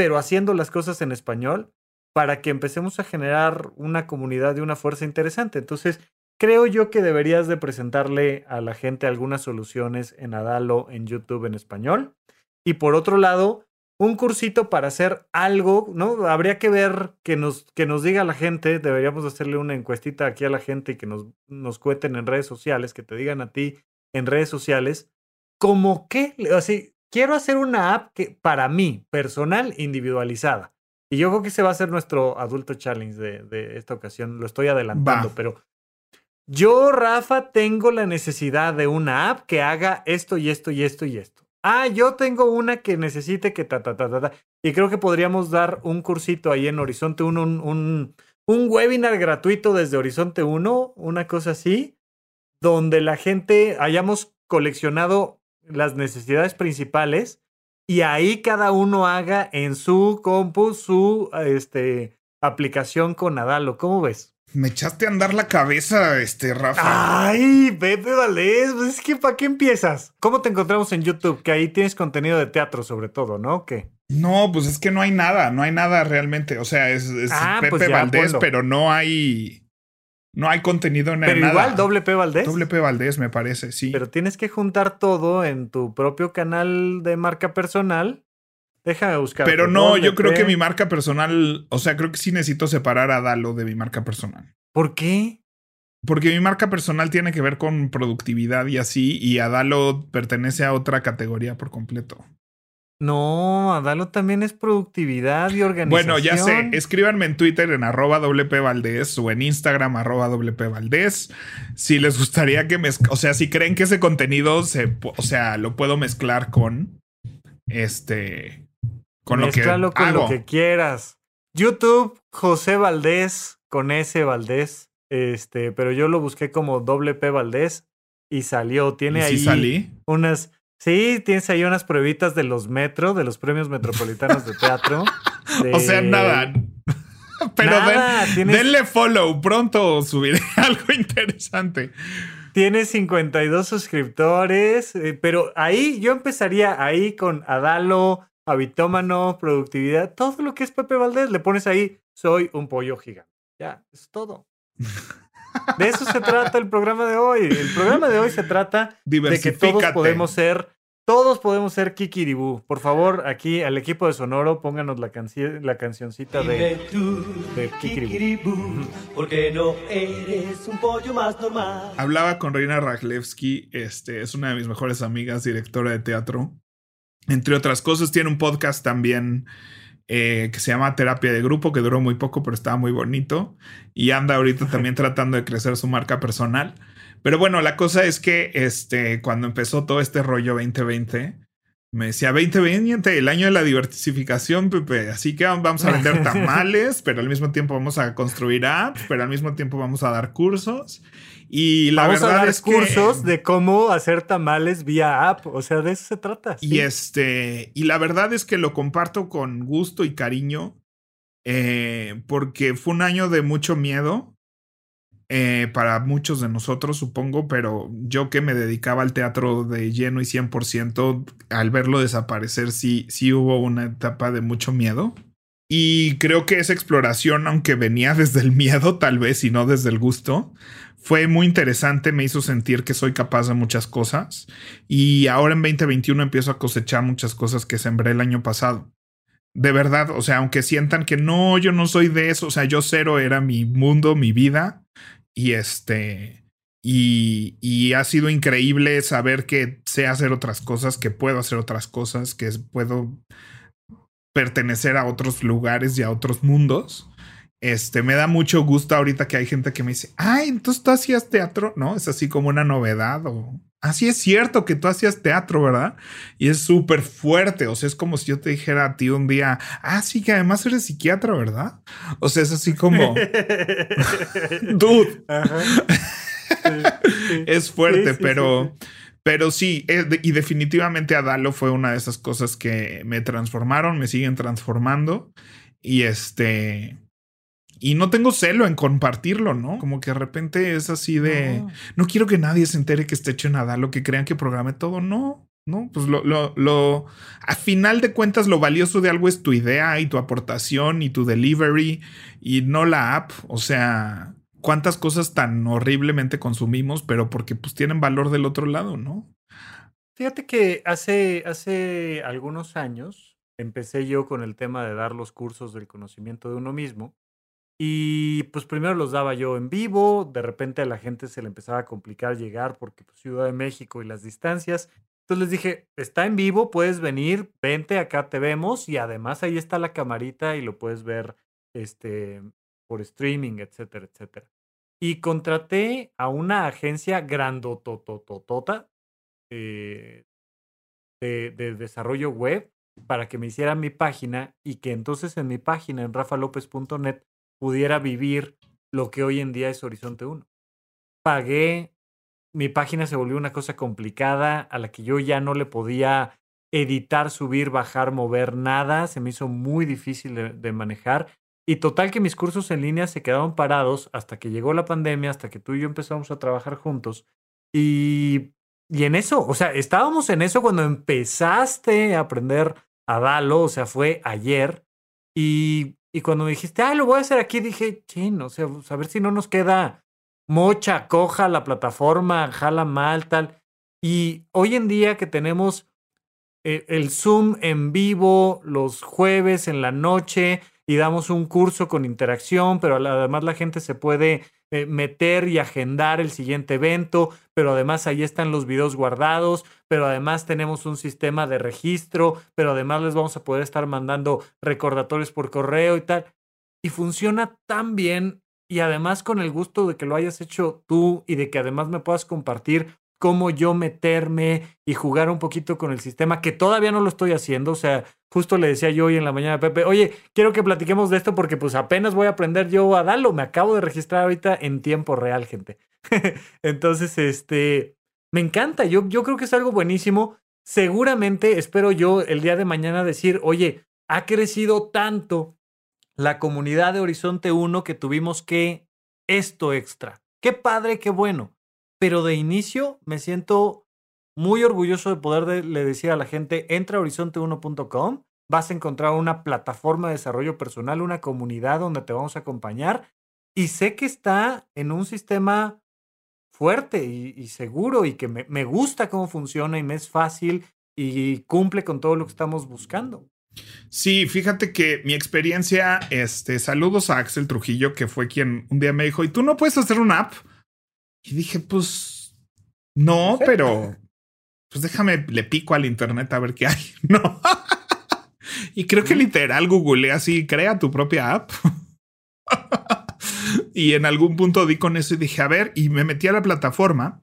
pero haciendo las cosas en español para que empecemos a generar una comunidad de una fuerza interesante. Entonces, creo yo que deberías de presentarle a la gente algunas soluciones en Adalo, en YouTube en español. Y por otro lado, un cursito para hacer algo, ¿no? Habría que ver que nos, que nos diga la gente, deberíamos hacerle una encuestita aquí a la gente y que nos, nos cuenten en redes sociales, que te digan a ti en redes sociales, como que, así, quiero hacer una app que para mí, personal, individualizada. Y yo creo que ese va a ser nuestro adulto challenge de, esta ocasión. Lo estoy adelantando, pero yo, Rafa, tengo la necesidad de una app que haga esto y esto y esto y esto. Ah, yo tengo una que necesite que ta, ta, ta, ta, ta. Y creo que podríamos dar un cursito ahí en Horizonte 1, un, un, un webinar gratuito desde Horizonte 1, una cosa así, donde la gente hayamos coleccionado las necesidades principales y ahí cada uno haga en su compu su este, aplicación con Adalo. ¿Cómo ves? Me echaste a andar la cabeza, este, Rafa. Ay, Pepe Valdés, pues es que ¿para qué empiezas? ¿Cómo te encontramos en YouTube? Que ahí tienes contenido de teatro sobre todo, ¿no? ¿Qué? No, pues es que no hay nada, no hay nada realmente. O sea, es, ah, pues Pepe Valdés, pero no hay no hay contenido en Pero igual, doble P Valdés. Doble P Valdés, me parece, sí. Pero tienes que juntar todo en tu propio canal de marca personal. Déjame buscar. Pero no, yo creo que mi marca personal, o sea, creo que sí necesito separar a Dalo de mi marca personal. ¿Por qué? Porque mi marca personal tiene que ver con productividad y así, y Adalo pertenece a otra categoría por completo. No, Adalo también es productividad y organización. Bueno, ya sé, escríbanme en Twitter en arroba Valdés o en Instagram arroba Valdés. Si les gustaría que me... O sea, si creen que ese contenido se... O sea, lo puedo mezclar con... Este... Con lo que con lo que quieras. YouTube, José Valdés, con ese Valdés. Este, pero yo lo busqué como WP Valdés y salió. Tiene ahí salí? unas Sí, tienes ahí unas pruebitas de los Metro, de los premios metropolitanos de teatro. O sea, nada. Pero denle follow, pronto subiré algo interesante. Tienes 52 suscriptores, eh, pero ahí yo empezaría ahí con Adalo, Habitómano, Productividad, todo lo que es Pepe Valdés, le pones ahí, soy un pollo gigante. Ya, es todo. De eso se trata el programa de hoy. El programa de hoy se trata de que todos podemos ser, todos podemos ser Kikiribú. Por favor, aquí al equipo de Sonoro, pónganos la, la cancioncita de, de Kikiribú. Porque no eres un pollo más normal. Hablaba con Reina Raglevsky, este, es una de mis mejores amigas, directora de teatro. Entre otras cosas, tiene un podcast también eh, que se llama Terapia de Grupo, que duró muy poco, pero estaba muy bonito. Y anda ahorita también tratando de crecer su marca personal. Pero bueno, la cosa es que este, cuando empezó todo este rollo 2020, me decía 2020, el año de la diversificación, Pepe. Así que vamos a vender tamales, pero al mismo tiempo vamos a construir apps, pero al mismo tiempo vamos a dar cursos. Y la Vamos verdad a dar es cursos de cómo hacer tamales vía app, o sea, de eso se trata. Y este, y la verdad es que lo comparto con gusto y cariño, eh, porque fue un año de mucho miedo eh, para muchos de nosotros, supongo, pero yo que me dedicaba al teatro de lleno y 100%, al verlo desaparecer, sí, sí hubo una etapa de mucho miedo. Y creo que esa exploración, aunque venía desde el miedo, tal vez, y no desde el gusto, fue muy interesante, me hizo sentir que soy capaz de muchas cosas y ahora en 2021 empiezo a cosechar muchas cosas que sembré el año pasado. De verdad, o sea, aunque sientan que no, yo no soy de eso, o sea, yo cero era mi mundo, mi vida. Y este, y, y, ha sido increíble saber que sé hacer otras cosas, que puedo hacer otras cosas, que puedo pertenecer a otros lugares y a otros mundos. Este, me da mucho gusto ahorita que hay gente que me dice, ay, entonces tú hacías teatro, ¿no? Es así como una novedad o así es cierto que tú hacías teatro, ¿verdad? Y es súper fuerte, o sea, es como si yo te dijera a ti un día, ah, sí, que además eres psiquiatra, ¿verdad? O sea, es así como, dude. es fuerte, pero... Pero sí, y definitivamente Adalo fue una de esas cosas que me transformaron, me siguen transformando. Y este, y no tengo celo en compartirlo, ¿no? Como que de repente es así de, no, quiero que nadie se entere que esté hecho nada, lo que crean que programe todo, no. No, pues lo, lo, lo, a final de cuentas, lo valioso de algo es tu idea y tu aportación y tu delivery y no la app. O sea, cuántas cosas tan horriblemente consumimos, pero porque pues tienen valor del otro lado, ¿no? Fíjate que hace, hace algunos años empecé yo con el tema de dar los cursos del conocimiento de uno mismo y pues primero los daba yo en vivo, de repente a la gente se le empezaba a complicar llegar porque pues, Ciudad de México y las distancias. Entonces les dije, está en vivo, puedes venir, vente, acá te vemos y además ahí está la camarita y lo puedes ver este, por streaming, etcétera, etcétera. Y contraté a una agencia grandotototota eh, de, de desarrollo web para que me hiciera mi página y que entonces en mi página en rafalopez.net pudiera vivir lo que hoy en día es Horizonte 1. Pagué, mi página se volvió una cosa complicada a la que yo ya no le podía editar, subir, bajar, mover nada, se me hizo muy difícil de, manejar. Y total que mis cursos en línea se quedaron parados hasta que llegó la pandemia, hasta que tú y yo empezamos a trabajar juntos. Y, y en eso, o sea, estábamos en eso cuando empezaste a aprender a Dalo, o sea, fue ayer. Y y cuando me dijiste, ah, lo voy a hacer aquí, dije, chin, o sea, pues, a ver si no nos queda mocha, coja la plataforma, jala mal, tal. Y hoy en día que tenemos eh, el Zoom en vivo los jueves en la noche y damos un curso con interacción, pero además la gente se puede eh, meter y agendar el siguiente evento, pero además ahí están los videos guardados, pero además tenemos un sistema de registro, pero además les vamos a poder estar mandando recordatorios por correo y tal. Y funciona tan bien y además con el gusto de que lo hayas hecho tú y de que además me puedas compartir cómo yo meterme y jugar un poquito con el sistema, que todavía no lo estoy haciendo. O sea, justo le decía yo hoy en la mañana a Pepe, oye, quiero que platiquemos de esto porque pues apenas voy a aprender yo a darlo. Me acabo de registrar ahorita en tiempo real, gente. Entonces, este, me encanta. Yo, yo creo que es algo buenísimo. Seguramente espero yo el día de mañana decir, oye, ha crecido tanto la comunidad de Horizonte 1 que tuvimos que esto extra. Qué padre, qué bueno pero de inicio me siento muy orgulloso de poderle decir a la gente, entra a horizonte1.com, vas a encontrar una plataforma de desarrollo personal, una comunidad donde te vamos a acompañar y sé que está en un sistema fuerte y, seguro y que me, gusta cómo funciona y me es fácil y cumple con todo lo que estamos buscando. Sí, fíjate que mi experiencia, este, saludos a Axel Trujillo, que fue quien un día me dijo, ¿y tú no puedes hacer una app? Y dije, pues no, pero pues déjame, le pico al internet a ver qué hay. No. y creo que literal googleé así, crea tu propia app. y en algún punto di con eso y dije, a ver, y me metí a la plataforma.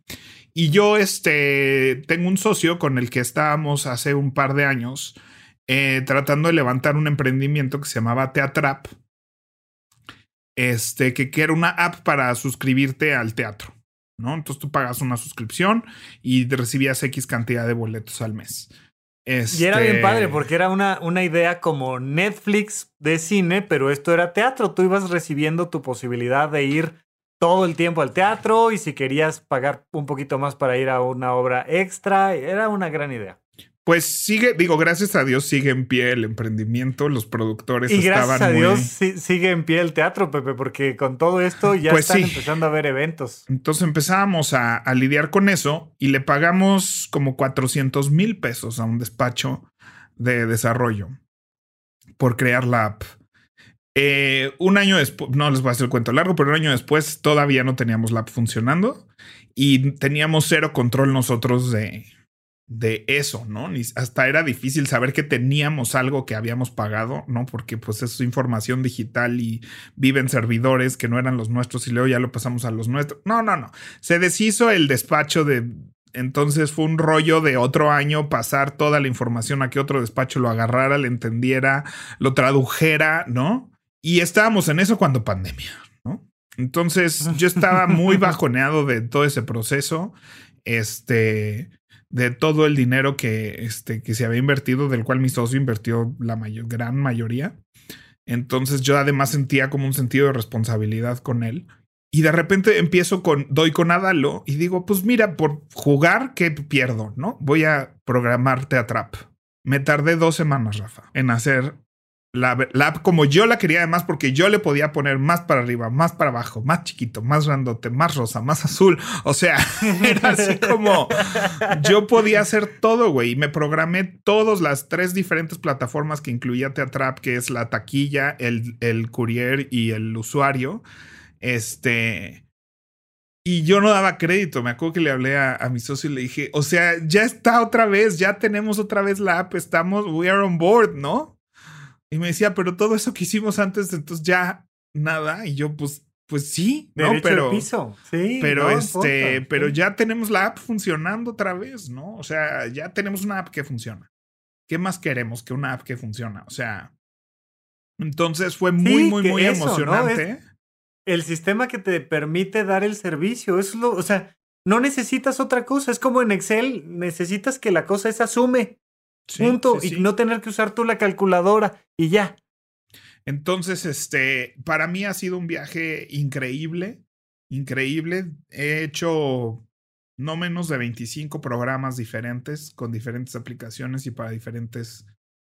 Y yo, este, tengo un socio con el que estábamos hace un par de años eh, tratando de levantar un emprendimiento que se llamaba Teatrap. Este, que, que era una app para suscribirte al teatro. ¿No? Entonces tú pagas una suscripción y recibías X cantidad de boletos al mes. Y era bien padre este porque era una, una idea como Netflix de cine, pero esto era teatro. Tú ibas recibiendo tu posibilidad de ir todo el tiempo al teatro y si querías pagar un poquito más para ir a una obra extra, era una gran idea. Pues sigue, digo, gracias a Dios sigue en pie el emprendimiento, los productores y gracias a Dios sigue en pie el teatro, Pepe, porque con todo esto ya pues están empezando a ver eventos. Entonces empezamos a, lidiar con eso y le pagamos como 400 mil pesos a un despacho de desarrollo por crear la app. Eh, un año después, no les voy a hacer el cuento largo, pero un año después todavía no teníamos la app funcionando y teníamos cero control nosotros de, de eso, ¿no? Ni, hasta era difícil saber que teníamos algo que habíamos pagado, ¿no? Porque pues es información digital y viven servidores que no eran los nuestros y luego ya lo pasamos a los nuestros. No, no, no. Se deshizo el despacho de... Entonces fue un rollo de otro año pasar toda la información a que otro despacho lo agarrara, le entendiera, lo tradujera, ¿no? Y estábamos en eso cuando pandemia, ¿no? Entonces yo estaba muy bajoneado de todo ese proceso, este, de todo el dinero que, este, que se había invertido, del cual mi socio invirtió la mayor, gran mayoría. Entonces yo además sentía como un sentido de responsabilidad con él. Y de repente empiezo con, doy con Adalo y digo, pues mira, por jugar, ¿qué pierdo? ¿No? Voy a programarte a Trap. Me tardé dos semanas, Rafa, en hacer la, app como yo la quería además porque yo le podía poner más para arriba, más para abajo, más chiquito, más grandote, más rosa, más azul. O sea, era así como yo podía hacer todo, güey. Y me programé todas las tres diferentes plataformas que incluía Teatrap, que es la taquilla, el, el courier y el usuario. Este... Y yo no daba crédito. Me acuerdo que le hablé a, a, mi socio y le dije, o sea, ya está otra vez, ya tenemos otra vez la app, estamos, we are on board, ¿no? Y me decía, pero todo eso que hicimos antes, entonces ya nada. Y yo, pues, pues sí, ¿no? pero, piso. Sí, pero este, pero ya tenemos la app funcionando otra vez, ¿no? O sea, ya tenemos una app que funciona. ¿Qué más queremos que una app que funciona? O sea, entonces fue muy, muy, muy emocionante. el sistema que te permite dar el servicio, es lo, o sea, no necesitas otra cosa. Es como en Excel, necesitas que la cosa es asume. Punto. y no tener que usar tú la calculadora y ya. Entonces, este, para mí ha sido un viaje increíble, increíble. He hecho no menos de 25 programas diferentes con diferentes aplicaciones y para diferentes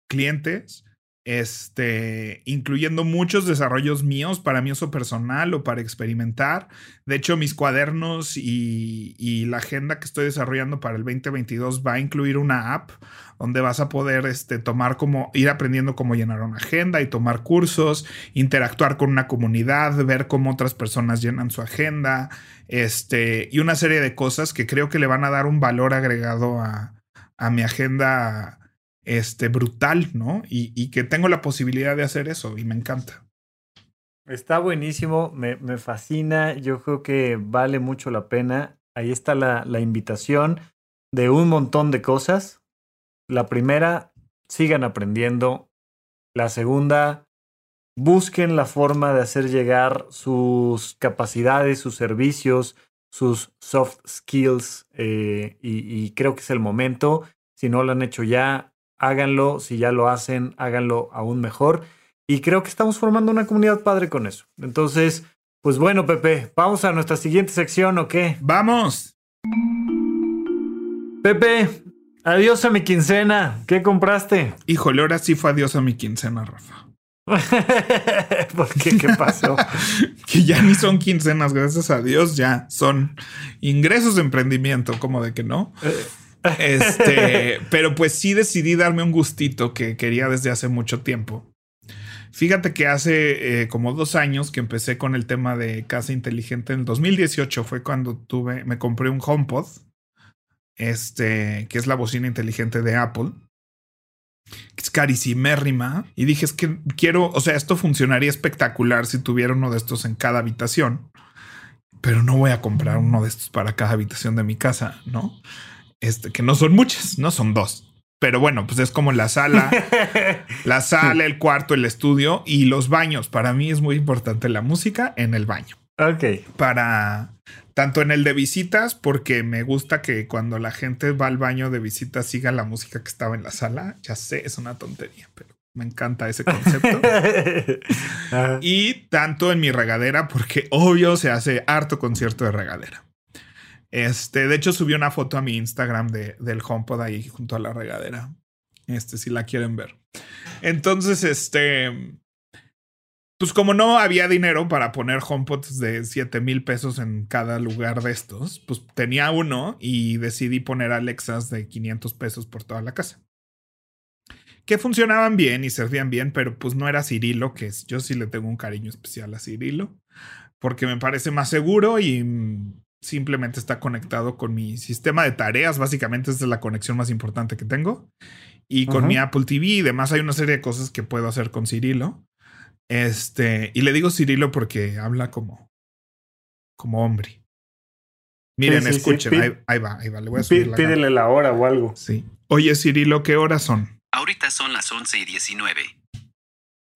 clientes este, incluyendo muchos desarrollos míos para mi uso personal o para experimentar. De hecho, mis cuadernos y, y, la agenda que estoy desarrollando para el 2022 va a incluir una app donde vas a poder este, tomar como, ir aprendiendo cómo llenar una agenda y tomar cursos, interactuar con una comunidad, ver cómo otras personas llenan su agenda, este, y una serie de cosas que creo que le van a dar un valor agregado a, a mi agenda este, brutal, ¿no? Y, que tengo la posibilidad de hacer eso y me encanta. Está buenísimo, me, me fascina, yo creo que vale mucho la pena. Ahí está la, la invitación de un montón de cosas. La primera, sigan aprendiendo. La segunda, busquen la forma de hacer llegar sus capacidades, sus servicios, sus soft skills eh, y, y, creo que es el momento. Si no lo han hecho ya, háganlo, si ya lo hacen, háganlo aún mejor. Y creo que estamos formando una comunidad padre con eso. Entonces, pues bueno, Pepe, vamos a nuestra siguiente sección, ¿o qué? Vamos. Pepe, adiós a mi quincena. ¿Qué compraste? Híjole, ahora sí fue adiós a mi quincena, Rafa. ¿Por qué? ¿Qué pasó? que ya ni son quincenas, gracias a Dios, ya son ingresos de emprendimiento, como de que no. Eh, este, pero pues sí decidí darme un gustito que quería desde hace mucho tiempo. Fíjate que hace eh, como dos años que empecé con el tema de casa inteligente. En 2018 fue cuando tuve, me compré un HomePod, este, que es la bocina inteligente de Apple. Es carísimérrima. Y dije, es que quiero, o sea, esto funcionaría espectacular si tuviera uno de estos en cada habitación. Pero no voy a comprar uno de estos para cada habitación de mi casa, ¿no? Este, que no son muchas, no son dos. Pero bueno, pues es como la sala, la sala, el cuarto, el estudio y los baños. Para mí es muy importante la música en el baño. Ok. Para tanto en el de visitas, porque me gusta que cuando la gente va al baño de visitas siga la música que estaba en la sala. Ya sé, es una tontería, pero me encanta ese concepto. y tanto en mi regadera, porque obvio se hace harto concierto de regadera. Este, de hecho, subí una foto a mi Instagram de, del HomePod ahí junto a la regadera. Este, si la quieren ver. Entonces, este. Pues como no había dinero para poner HomePods de 7 mil pesos en cada lugar de estos, pues tenía uno y decidí poner Alexas de 500 pesos por toda la casa. que funcionaban bien y servían bien, pero pues no era Cirilo, que yo sí le tengo un cariño especial a Cirilo, porque me parece más seguro y mm, simplemente está conectado con mi sistema de tareas, básicamente esta es la conexión más importante que tengo, y con mi Apple TV y demás hay una serie de cosas que puedo hacer con Cirilo. Este, y le digo Cirilo porque habla como, como hombre. Miren, escuchen, Ahí, va, ahí va, le voy a subir Pídele la hora o algo. Sí. Oye, Cirilo, ¿qué horas son? Ahorita son las 11 y 19.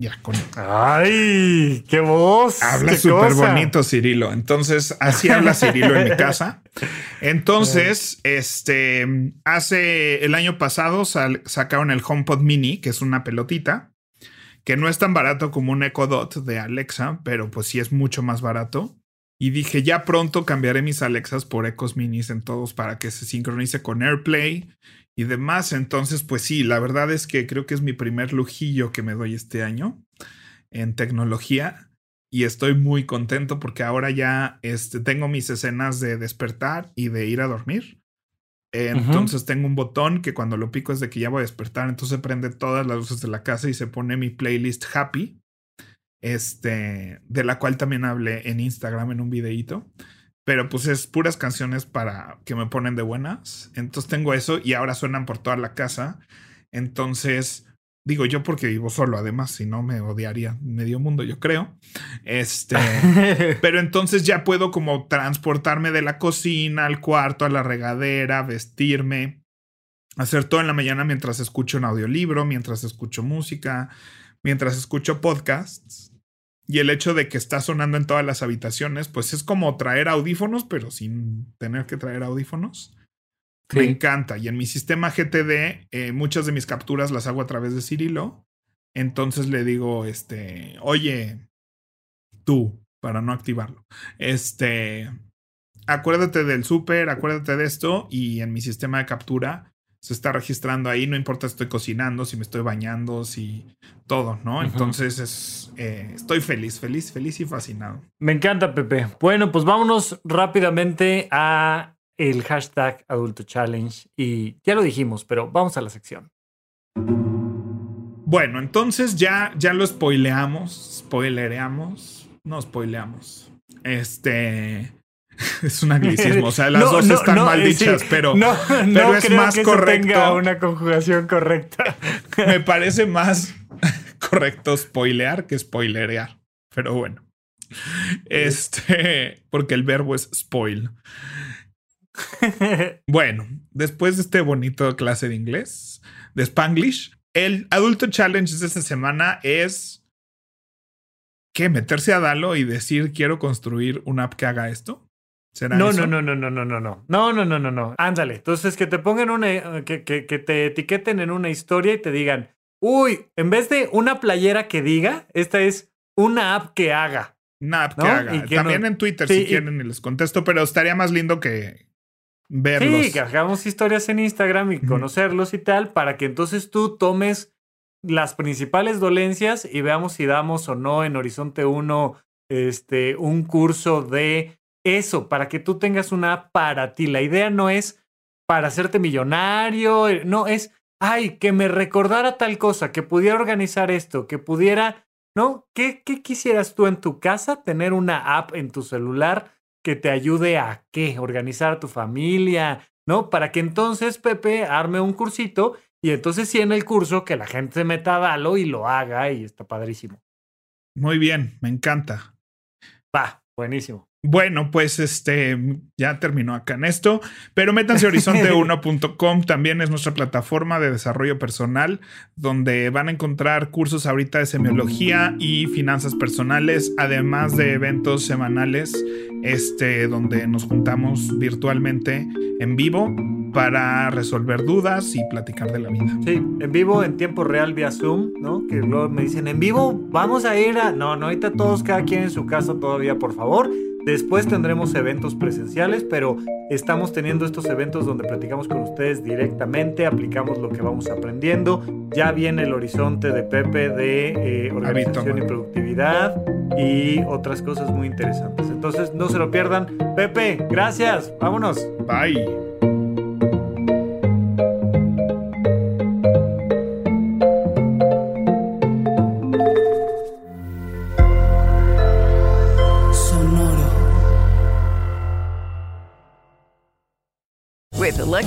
Ya, con. ¡Ay! ¡Qué voz! Habla súper bonito, Cirilo. Entonces, así habla Cirilo en mi casa. Entonces, este. Hace. El año pasado sacaron el HomePod Mini, que es una pelotita, que no es tan barato como un Echo Dot de Alexa, pero pues sí es mucho más barato. Y dije, ya pronto cambiaré mis Alexas por Echos Minis en todos para que se sincronice con AirPlay y demás. Entonces, pues sí, la verdad es que creo que es mi primer lujillo que me doy este año en tecnología y estoy muy contento porque ahora ya este, tengo mis escenas de despertar y de ir a dormir. Entonces tengo un botón que cuando lo pico es de que ya voy a despertar, entonces prende todas las luces de la casa y se pone mi playlist happy, este, de la cual también hablé en Instagram en un videíto. Pero pues es puras canciones para que me ponen de buenas. Entonces tengo eso y ahora suenan por toda la casa. Entonces, digo yo porque vivo solo, además, si no me odiaría medio mundo, yo creo. Este, pero entonces ya puedo como transportarme de la cocina al cuarto, a la regadera, vestirme, hacer todo en la mañana mientras escucho un audiolibro, mientras escucho música, mientras escucho podcasts. Y el hecho de que está sonando en todas las habitaciones, pues es como traer audífonos, pero sin tener que traer audífonos. Me encanta. Y en mi sistema GTD, eh, muchas de mis capturas las hago a través de Cirilo. Entonces le digo, este, oye, tú, para no activarlo. Este, acuérdate del súper, acuérdate de esto. Y en mi sistema de captura se está registrando ahí, no importa si estoy cocinando, si me estoy bañando, si todo, ¿no? Entonces es, eh, estoy feliz, feliz, feliz y fascinado. Me encanta, Pepe. Bueno, pues vámonos rápidamente a el hashtag Adulto Challenge y ya lo dijimos, pero vamos a la sección. Bueno, entonces ya, ya lo spoileamos, spoilereamos, no spoileamos. Este, es un anglicismo. O sea, las dos están mal dichas, pero, pero es más correcto. tenga una conjugación correcta. Me parece más correcto spoilear que spoilerear. Pero bueno. Este, porque el verbo es spoil. Bueno, después de este bonito clase de inglés, de Spanglish, el adulto challenge de esta semana es que meterse a Dalo y decir quiero construir una app que haga esto no, no, no, no, no, no, no, no. No, no, no, no, no. Ándale. Entonces que te pongan una, que, que, que te etiqueten en una historia y te digan, uy, en vez de una playera que diga, esta es una app que haga. Una app que haga. También en Twitter si quieren y les contesto, pero estaría más lindo que verlos. Sí, que hagamos historias en Instagram y conocerlos y tal, para que entonces tú tomes las principales dolencias y veamos si damos o no en Horizonte 1 este, un curso de eso, para que tú tengas una app para ti. La idea no es para hacerte millonario, eh, no es, ay, que me recordara tal cosa, que pudiera organizar esto, que pudiera, ¿no? ¿Qué, qué quisieras tú en tu casa? Tener una app en tu celular que te ayude a qué? Organizar a tu familia, ¿no? Para que entonces Pepe arme un cursito y entonces sí en el curso que la gente se meta a Dalo y lo haga y está padrísimo. Muy bien, me encanta. Va, buenísimo. Bueno, pues este ya terminó acá en esto, pero métanse a horizonte1.com, también es nuestra plataforma de desarrollo personal, donde van a encontrar cursos ahorita de semiología y finanzas personales, además de eventos semanales, este, donde nos juntamos virtualmente en vivo para resolver dudas y platicar de la vida. Sí, en vivo, en tiempo real vía Zoom, ¿no? Que luego me dicen, en vivo, vamos a ir a... No, no, ahorita todos, cada quien en su casa todavía, por favor. Después tendremos eventos presenciales, pero estamos teniendo estos eventos donde platicamos con ustedes directamente, aplicamos lo que vamos aprendiendo. Ya viene el horizonte de Pepe de eh, organización y productividad y otras cosas muy interesantes. Entonces no se lo pierdan. Pepe, gracias. Vámonos. Bye.